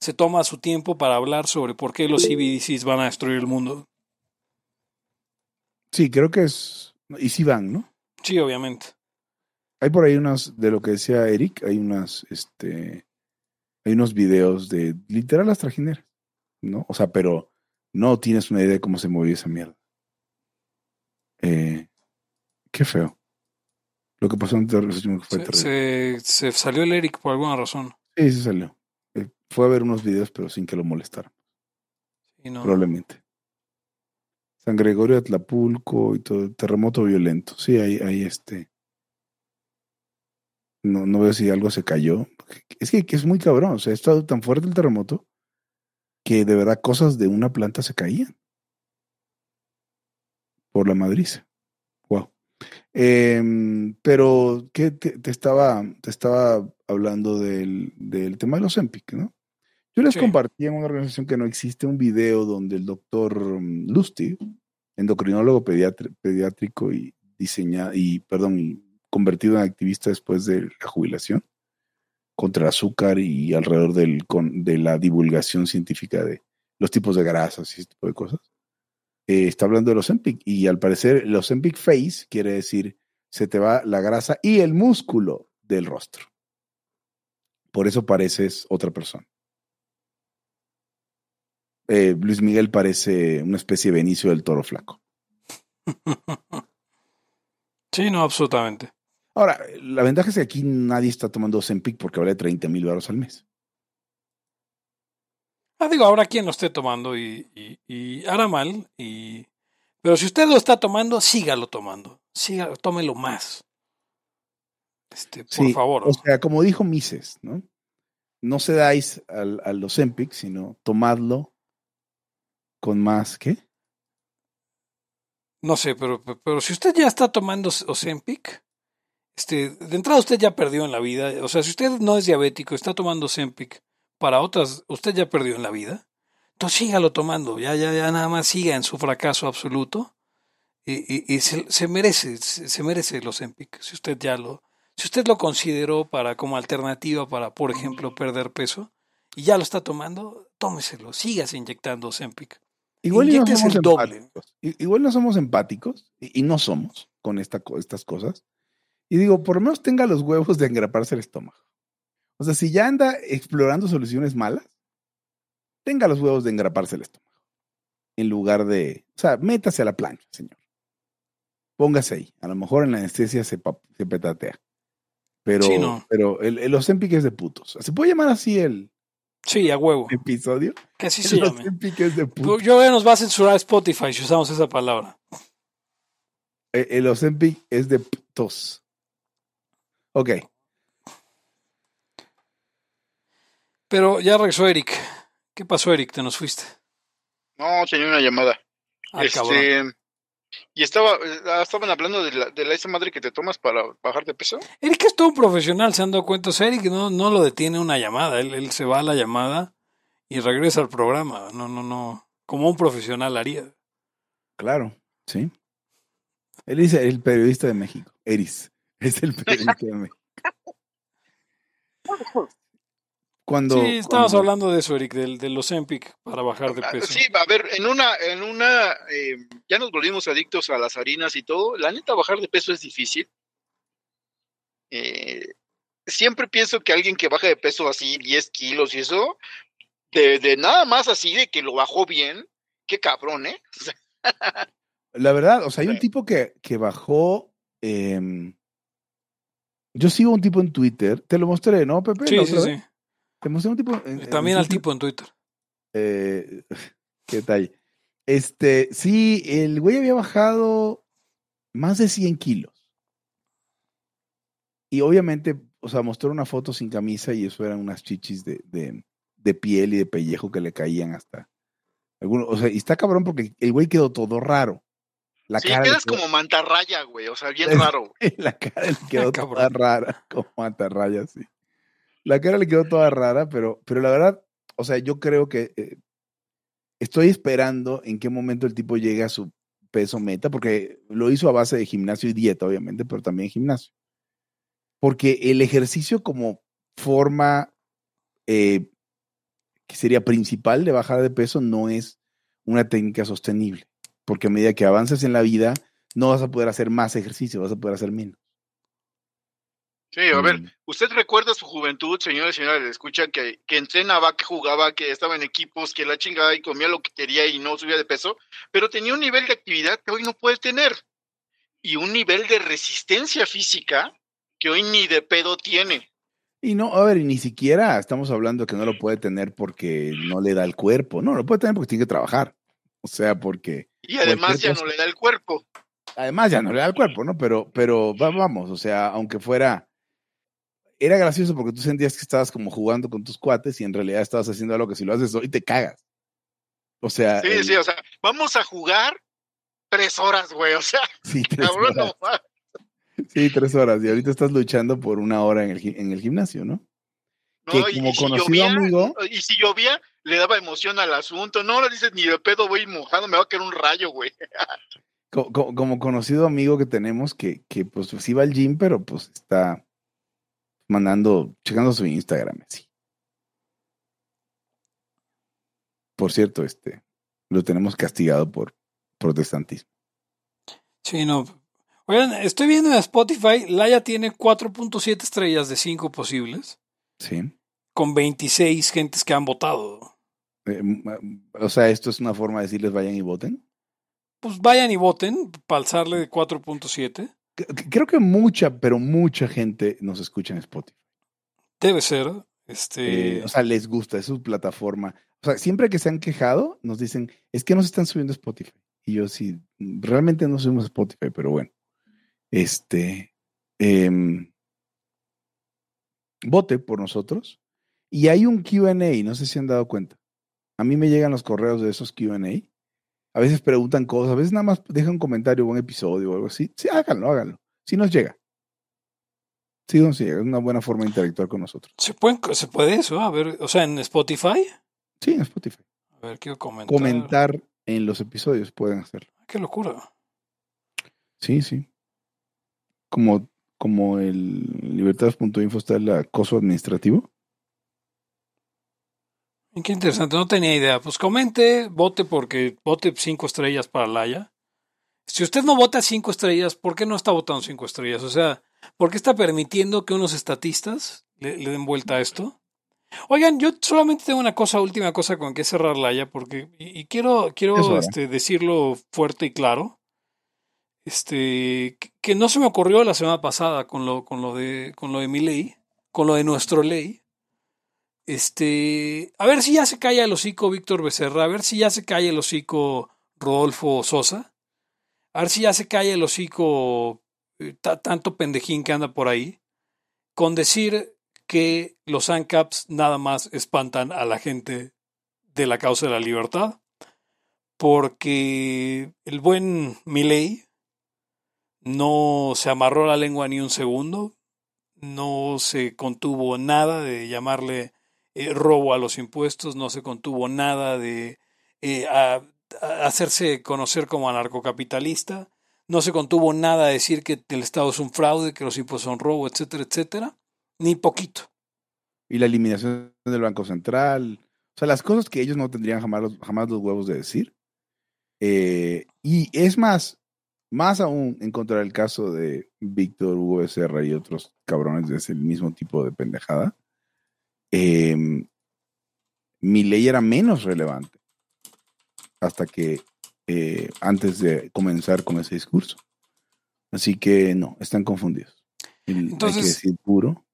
se toma su tiempo para hablar sobre por qué los CBDCs van a destruir el mundo. Sí, creo que es. Y sí van, ¿no? Sí, obviamente. Hay por ahí unas, de lo que decía Eric, hay unas, este, hay unos videos de literal las trajineras, ¿no? O sea, pero no tienes una idea de cómo se movió esa mierda. Eh, qué feo. Lo que pasó en fue Se, terrible. se- se salió el Eric por alguna razón. Sí, sí salió. Eh, fue a ver unos videos, pero sin que lo molestaran, Y no- probablemente. San Gregorio de Atlapulco y todo, terremoto violento. Sí, ahí, ahí este. No, no veo si algo se cayó. Es que, que es muy cabrón. O sea, ha estado tan fuerte el terremoto que de verdad cosas de una planta se caían. Por la madriza. Wow. Em, pero, ¿qué te, te estaba, te estaba hablando del, del tema de los EMPIC, ¿no? Yo les Sí. compartí en una organización que no existe un video donde el doctor mm, Lustig, endocrinólogo pediátrico y diseña y perdón, y convertido en activista después de la jubilación contra el azúcar y alrededor del, con, de la divulgación científica de los tipos de grasas y ese tipo de cosas. eh, está hablando de los Empic y al parecer los Empic Face quiere decir se te va la grasa y el músculo del rostro. Por eso pareces otra persona. Eh, Luis Miguel parece una especie de Benicio del Toro flaco. [laughs] Sí, no, absolutamente. Ahora, la ventaja es que aquí nadie está tomando Ozempic porque vale 30 mil baros al mes. Ah, digo, habrá quien lo esté tomando y, y- y hará mal. Y... Pero si usted lo está tomando, sígalo tomando. Sígalo, tómelo más. Este, por Sí, favor. O sea, como dijo Mises, ¿no? No se dais al, Ozempic, sino tomadlo con más, ¿qué? No sé, pero, pero si usted ya está tomando Ozempic, este, de entrada usted ya perdió en la vida. O sea, si usted no es diabético, está tomando Ozempic para otras, usted ya perdió en la vida. Entonces sígalo tomando, ya, ya, ya nada más siga en su fracaso absoluto. Y, y- y se, se merece, se, se merece el Ozempic. Si usted ya lo, si usted lo consideró para como alternativa para, por ejemplo, perder peso, y ya lo está tomando, tómeselo, sígase inyectando Ozempic. Igual no somos el doble. Igual no somos empáticos y, y no somos con esta, co- estas cosas. Y digo, por lo menos tenga los huevos de engraparse el estómago. O sea, si ya anda explorando soluciones malas, tenga los huevos de engraparse el estómago. En lugar de, o sea, métase a la plancha, señor. Póngase ahí. A lo mejor en la anestesia se, se petatea. Pero, Sí, no. pero el, el Ozempic es de putos. ¿Se puede llamar así el Sí, a huevo. episodio? Que así [laughs] se El llame. De putos. Yo veo nos va a censurar Spotify si usamos esa palabra. El Ozempic es de putos. Ok. Pero ya regresó Eric. ¿Qué pasó, Eric? Te nos fuiste. No, tenía una llamada. Ah, cabrón. este, y estaba, eh, estaban hablando de la, de la esa madre que te tomas para bajar de peso. Eric es todo un profesional, se han dado cuenta. O sea, Eric no, no lo detiene una llamada. Él, él se va a la llamada y regresa al programa. No, no, no. Como un profesional haría. Claro, sí. Él dice el periodista de México. Eris. Es el [laughs] México. Cuando, sí, estábamos cuando- hablando de eso, Eric, del, de los Empic para bajar de peso. Sí, a ver, en una, en una, eh, ya nos volvimos adictos a las harinas y todo. La neta, bajar de peso es difícil. Eh, siempre pienso que alguien que baja de peso así, 10 kilos y eso, de, de nada más así, de que lo bajó bien, qué cabrón, ¿eh? [laughs] La verdad, o sea, hay un tipo que, que bajó. em, yo sigo un tipo en Twitter. Te lo mostré, ¿no, Pepe? Sí, sí, sí. Te mostré un tipo. en- en También al tipo en Twitter. Eh, [laughs] qué detalle. Este, sí, el güey había bajado más de 100 kilos. Y obviamente, o sea, mostró una foto sin camisa y eso eran unas chichis de, de, de piel y de pellejo que le caían hasta. Alguno, o sea, y está cabrón porque el güey quedó todo raro. La sí, cara le quedas quedó- como mantarraya, güey, o sea, bien [laughs] Es- raro. güey. la cara le [laughs] quedó Cabrón. toda rara, como mantarraya, sí. La cara le quedó toda rara, pero, pero la verdad, o sea, yo creo que eh, estoy esperando en qué momento el tipo llegue a su peso meta, porque lo hizo a base de gimnasio y dieta, obviamente, pero también gimnasio. Porque el ejercicio como forma eh, que sería principal de bajar de peso no es una técnica sostenible, porque a medida que avances en la vida, no vas a poder hacer más ejercicio, vas a poder hacer menos. Sí, a ver, Mm. ¿usted recuerda su juventud, señores y señores? Escucha que, que entrenaba, que jugaba, que estaba en equipos, que la chingada y comía lo que quería y no subía de peso, pero tenía un nivel de actividad que hoy no puede tener y un nivel de resistencia física que hoy ni de pedo tiene. Y no, a ver, y ni siquiera estamos hablando que no lo puede tener porque no le da el cuerpo. No, lo puede tener porque tiene que trabajar. O sea, porque Y además ya cosa. no le da el cuerpo. además ya no le da el cuerpo, ¿no? Pero, pero va- vamos, o sea, aunque fuera, era gracioso porque tú sentías que estabas como jugando con tus cuates y en realidad estabas haciendo algo que si lo haces hoy te cagas. O sea, Sí, el- sí, o sea, vamos a jugar tres horas, güey, o sea, [laughs] sí, tres cabrón, horas. no, Sí, tres horas. Y ahorita estás luchando por una hora en el, en el gimnasio, ¿no? Que no, y- como y si conocido llovía, amigo- y si llovía, le daba emoción al asunto. No, le dices ni de pedo voy mojado, me va a caer un rayo, güey. [laughs] Co- co- como conocido amigo que tenemos que, que pues sí va al gym, pero pues está mandando, checando su Instagram, así. Por cierto, este, lo tenemos castigado por protestantismo. Sí, no. Oigan, estoy viendo en Spotify, Laia tiene 4.7 estrellas de 5 posibles, Sí. Con 26 gentes que han votado. Eh, m- o sea, esto es una forma de decirles vayan y voten. Pues vayan y voten para alzarle de 4.7. C- c- Creo que mucha, pero mucha gente nos escucha en Spotify. Debe ser. Este, Eh, o sea, les gusta, es su plataforma. O sea, siempre que se han quejado, nos dicen, es que nos están subiendo Spotify. Y yo sí, realmente no subimos Spotify, pero bueno. Este, em, vote por nosotros. Y hay un QA, no sé si han dado cuenta. A mí me llegan los correos de esos QA. A veces preguntan cosas, a veces nada más dejan un comentario o un episodio o algo así. Sí, háganlo, háganlo. Si nos llega. Sí, nos llega. Es una buena forma de interactuar con nosotros. ¿se, pueden- ¿Se puede eso? A ver, o sea, en Spotify. Sí, en Spotify. A ver, quiero comentar. comentar en los episodios, pueden hacerlo. Qué locura. Sí, sí. Como, como el libertades.info está el acoso administrativo. Qué interesante, no tenía idea. Pues comente, vote porque vote cinco estrellas para Laia. Si usted no vota cinco estrellas, ¿por qué no está votando cinco estrellas? O sea, ¿por qué está permitiendo que unos estatistas le, le den vuelta a esto? Oigan, yo solamente tengo una cosa, última cosa con que cerrar Laia, porque, y, y quiero, quiero hora. este, decirlo fuerte y claro. Este, que, que no se me ocurrió la semana pasada con lo, con lo de, con lo de mi ley, con lo de nuestro ley. Este, a ver si ya se calla el hocico Víctor Becerra, a ver si ya se calla el hocico Rodolfo Sosa, a ver si ya se calla el hocico eh, ta- tanto pendejín que anda por ahí, con decir que los ANCAPs nada más espantan a la gente de la causa de la libertad, porque el buen Milley no se amarró la lengua ni un segundo, no se contuvo nada de llamarle eh, robo a los impuestos, no se contuvo nada de eh, a- a hacerse conocer como anarcocapitalista, no se contuvo nada de decir que el Estado es un fraude, que los impuestos son robo, etcétera, etcétera, ni poquito. Y la eliminación del Banco Central. O sea, las cosas que ellos no tendrían jamás los, jamás los huevos de decir. Eh, y es más, más aún en contra del caso de Víctor Hugo Becerra y otros cabrones de ese mismo tipo de pendejada. Eh, mi ley era menos relevante hasta que eh, antes de comenzar con ese discurso. Así que no, están confundidos. Y hay que Entonces- decir puro.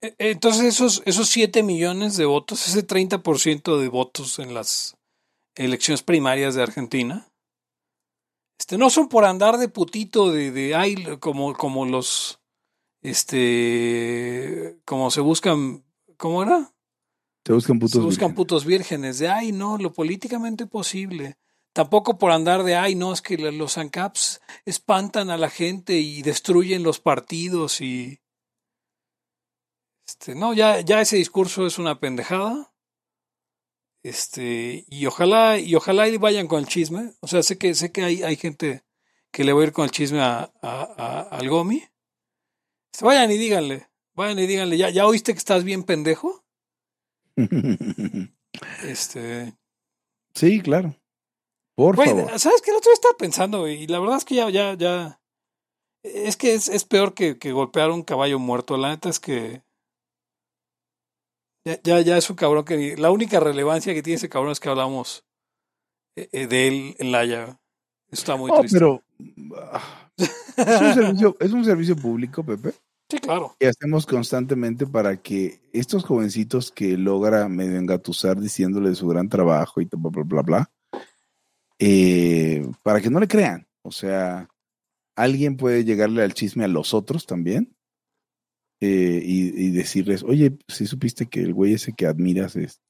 E- Entonces esos, esos 7 millones de votos, ese 30% de votos en las elecciones primarias de Argentina, este, no son por andar de putito de, de ay, como, como los, este, como se buscan, ¿cómo era? Se buscan putos. se buscan vírgenes. putos vírgenes, de ay, no, lo políticamente posible. Tampoco por andar de ay, no, es que los ANCAPs espantan a la gente y destruyen los partidos y. Este, no, ya, ya ese discurso es una pendejada. Este, y ojalá, y ojalá y vayan con el chisme. O sea, sé que, sé que hay, hay gente que le va a ir con el chisme a, a- a- al Gomi. Este, vayan y díganle, vayan y díganle, ¿ya, ya oíste que estás bien pendejo? [laughs] Este. sí, claro. Por Güey, favor. ¿sabes qué? El otro día estaba pensando, y la verdad es que ya, ya, ya. Es que es, es peor que, que golpear un caballo muerto. La neta es que. Ya, ya, ya es un cabrón que. La única relevancia que tiene ese cabrón es que hablamos eh, eh, de él en la llave. Eso está muy triste. pero [laughs] ah, es un, servicio, es un servicio público, Pepe, Que hacemos constantemente para que estos jovencitos que logra medio engatusar diciéndole su gran trabajo y bla, bla, bla, bla, eh, para que no le crean. O sea, alguien puede llegarle al chisme a los otros también eh, y, y decirles, oye, si supiste que el güey ese que admiras es,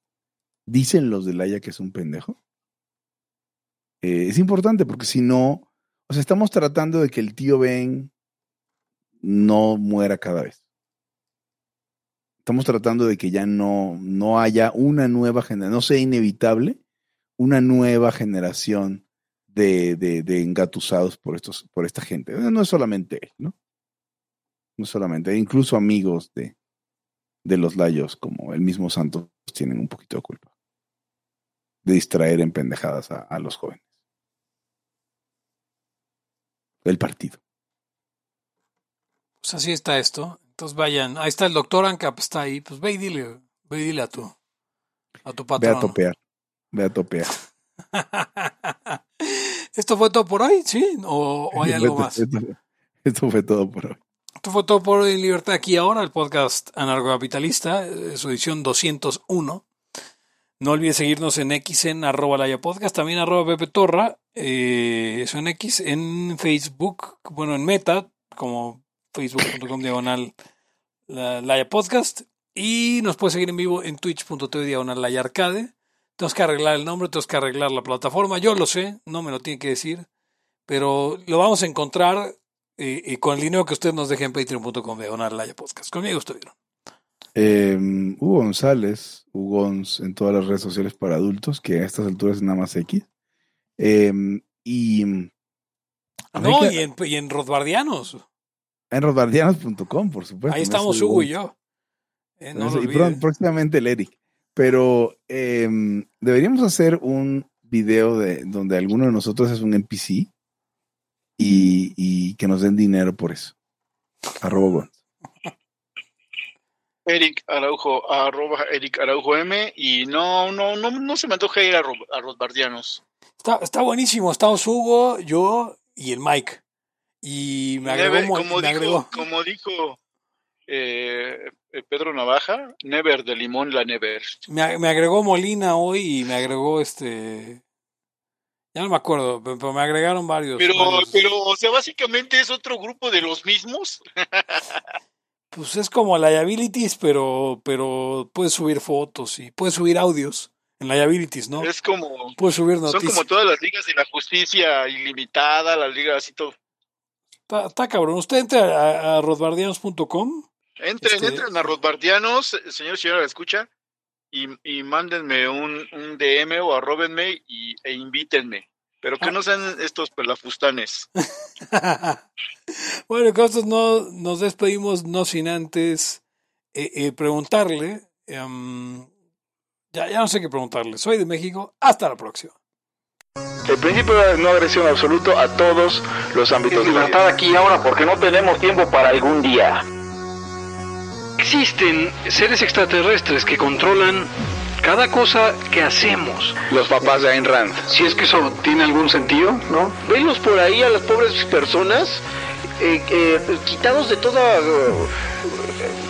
dicen los de Laia que es un pendejo. Eh, es importante porque si no, o sea, estamos tratando de que el tío Ben no muera cada vez. Estamos tratando de que ya no, no haya una nueva generación, no sea inevitable una nueva generación de, de, engatusados por, estos, por esta gente. No es solamente él, ¿no? No solamente, incluso amigos de, de los layos, como el mismo Santos, tienen un poquito de culpa de distraer en pendejadas a, a los jóvenes. El partido. Pues así está esto. Entonces vayan. Ahí está el doctor Ancap, está ahí. Pues ve y dile, ve y dile a tu, a tu Ve patrón. a topear. Ve a topear. [laughs] ¿Esto fue todo por hoy? ¿Sí? ¿O, o hay [laughs] algo más? Esto, fue todo por hoy. Esto fue todo por hoy en Libertad aquí ahora, el podcast anarcocapitalista, eh, su edición 201. No olvides seguirnos en X en arroba Laya Podcast, también arroba Pepe Torra, eh, eso en X, en Facebook, bueno, en Meta, como facebook.com diagonal la- Laya Podcast, y nos puedes seguir en vivo en twitch.tv diagonal Laya Arcade. Tenemos que arreglar el nombre, tenemos que arreglar la plataforma, yo lo sé, no me lo tiene que decir, pero lo vamos a encontrar eh, y con el dinero que usted nos deje en patreon.com diagonal Laya Podcast. Conmigo estuvieron. Eh, Hugo González, Hugons en todas las redes sociales para adultos, que a estas alturas es nada más X. Eh, y No, y en, y en. En rodbardianos.com, por supuesto. Ahí estamos es Hugo y yo. Eh, no y pron- próximamente el Eric. Pero eh, deberíamos hacer un video de donde alguno de nosotros es un NPC y, y que nos den dinero por eso. Arroba Gonz. Eric Araujo, arroba Eric Araujo M. Y no, no, no, no se me antoja ir a, a Rosbardianos. Está, está buenísimo. Estamos Hugo, yo y el Mike. Y me agregó, Never- como, me dijo, agregó- como dijo eh, Pedro Navaja, never de limón la never. me, ag- me agregó Molina hoy y me agregó este. Ya no me acuerdo, pe- pero me agregaron varios. Pero, varios. pero, o sea, básicamente es otro grupo de los mismos. [laughs] Pues es como liabilities, pero, pero puedes subir fotos y puedes subir audios. En liabilities, ¿no? Es como. Puedes subir Son noticias. como todas las ligas de la justicia ilimitada, las ligas así todo. Está, está cabrón. Usted entra a, a rodbardianos.com. Entren, Este- entren a Rosbardianos, señor, señora, escucha, y, y mándenme un, un DM o arrobenme y, e invítenme. Pero que Ah. no sean estos pelafustanes. [laughs] [laughs] bueno, con esto no, nos despedimos, no sin antes eh, eh, preguntarle. em, ya, ya no sé qué preguntarle. Soy de México. Hasta la próxima. El principio de no agresión absoluto a todos los ámbitos de la vida. libertad aquí y ahora porque no tenemos tiempo para algún día. Existen seres extraterrestres que controlan cada cosa que hacemos. Los papás de Ayn Rand. Si es que eso tiene algún sentido, ¿no? Venlos por ahí a las pobres personas eh, eh, quitados de toda eh,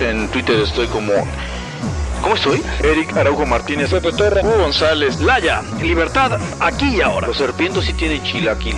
en Twitter estoy como. ¿Cómo estoy? Eric Araujo Martínez, Pepe Hugo González, Laya, libertad aquí y ahora. Los serpientes sí tienen chilaquil.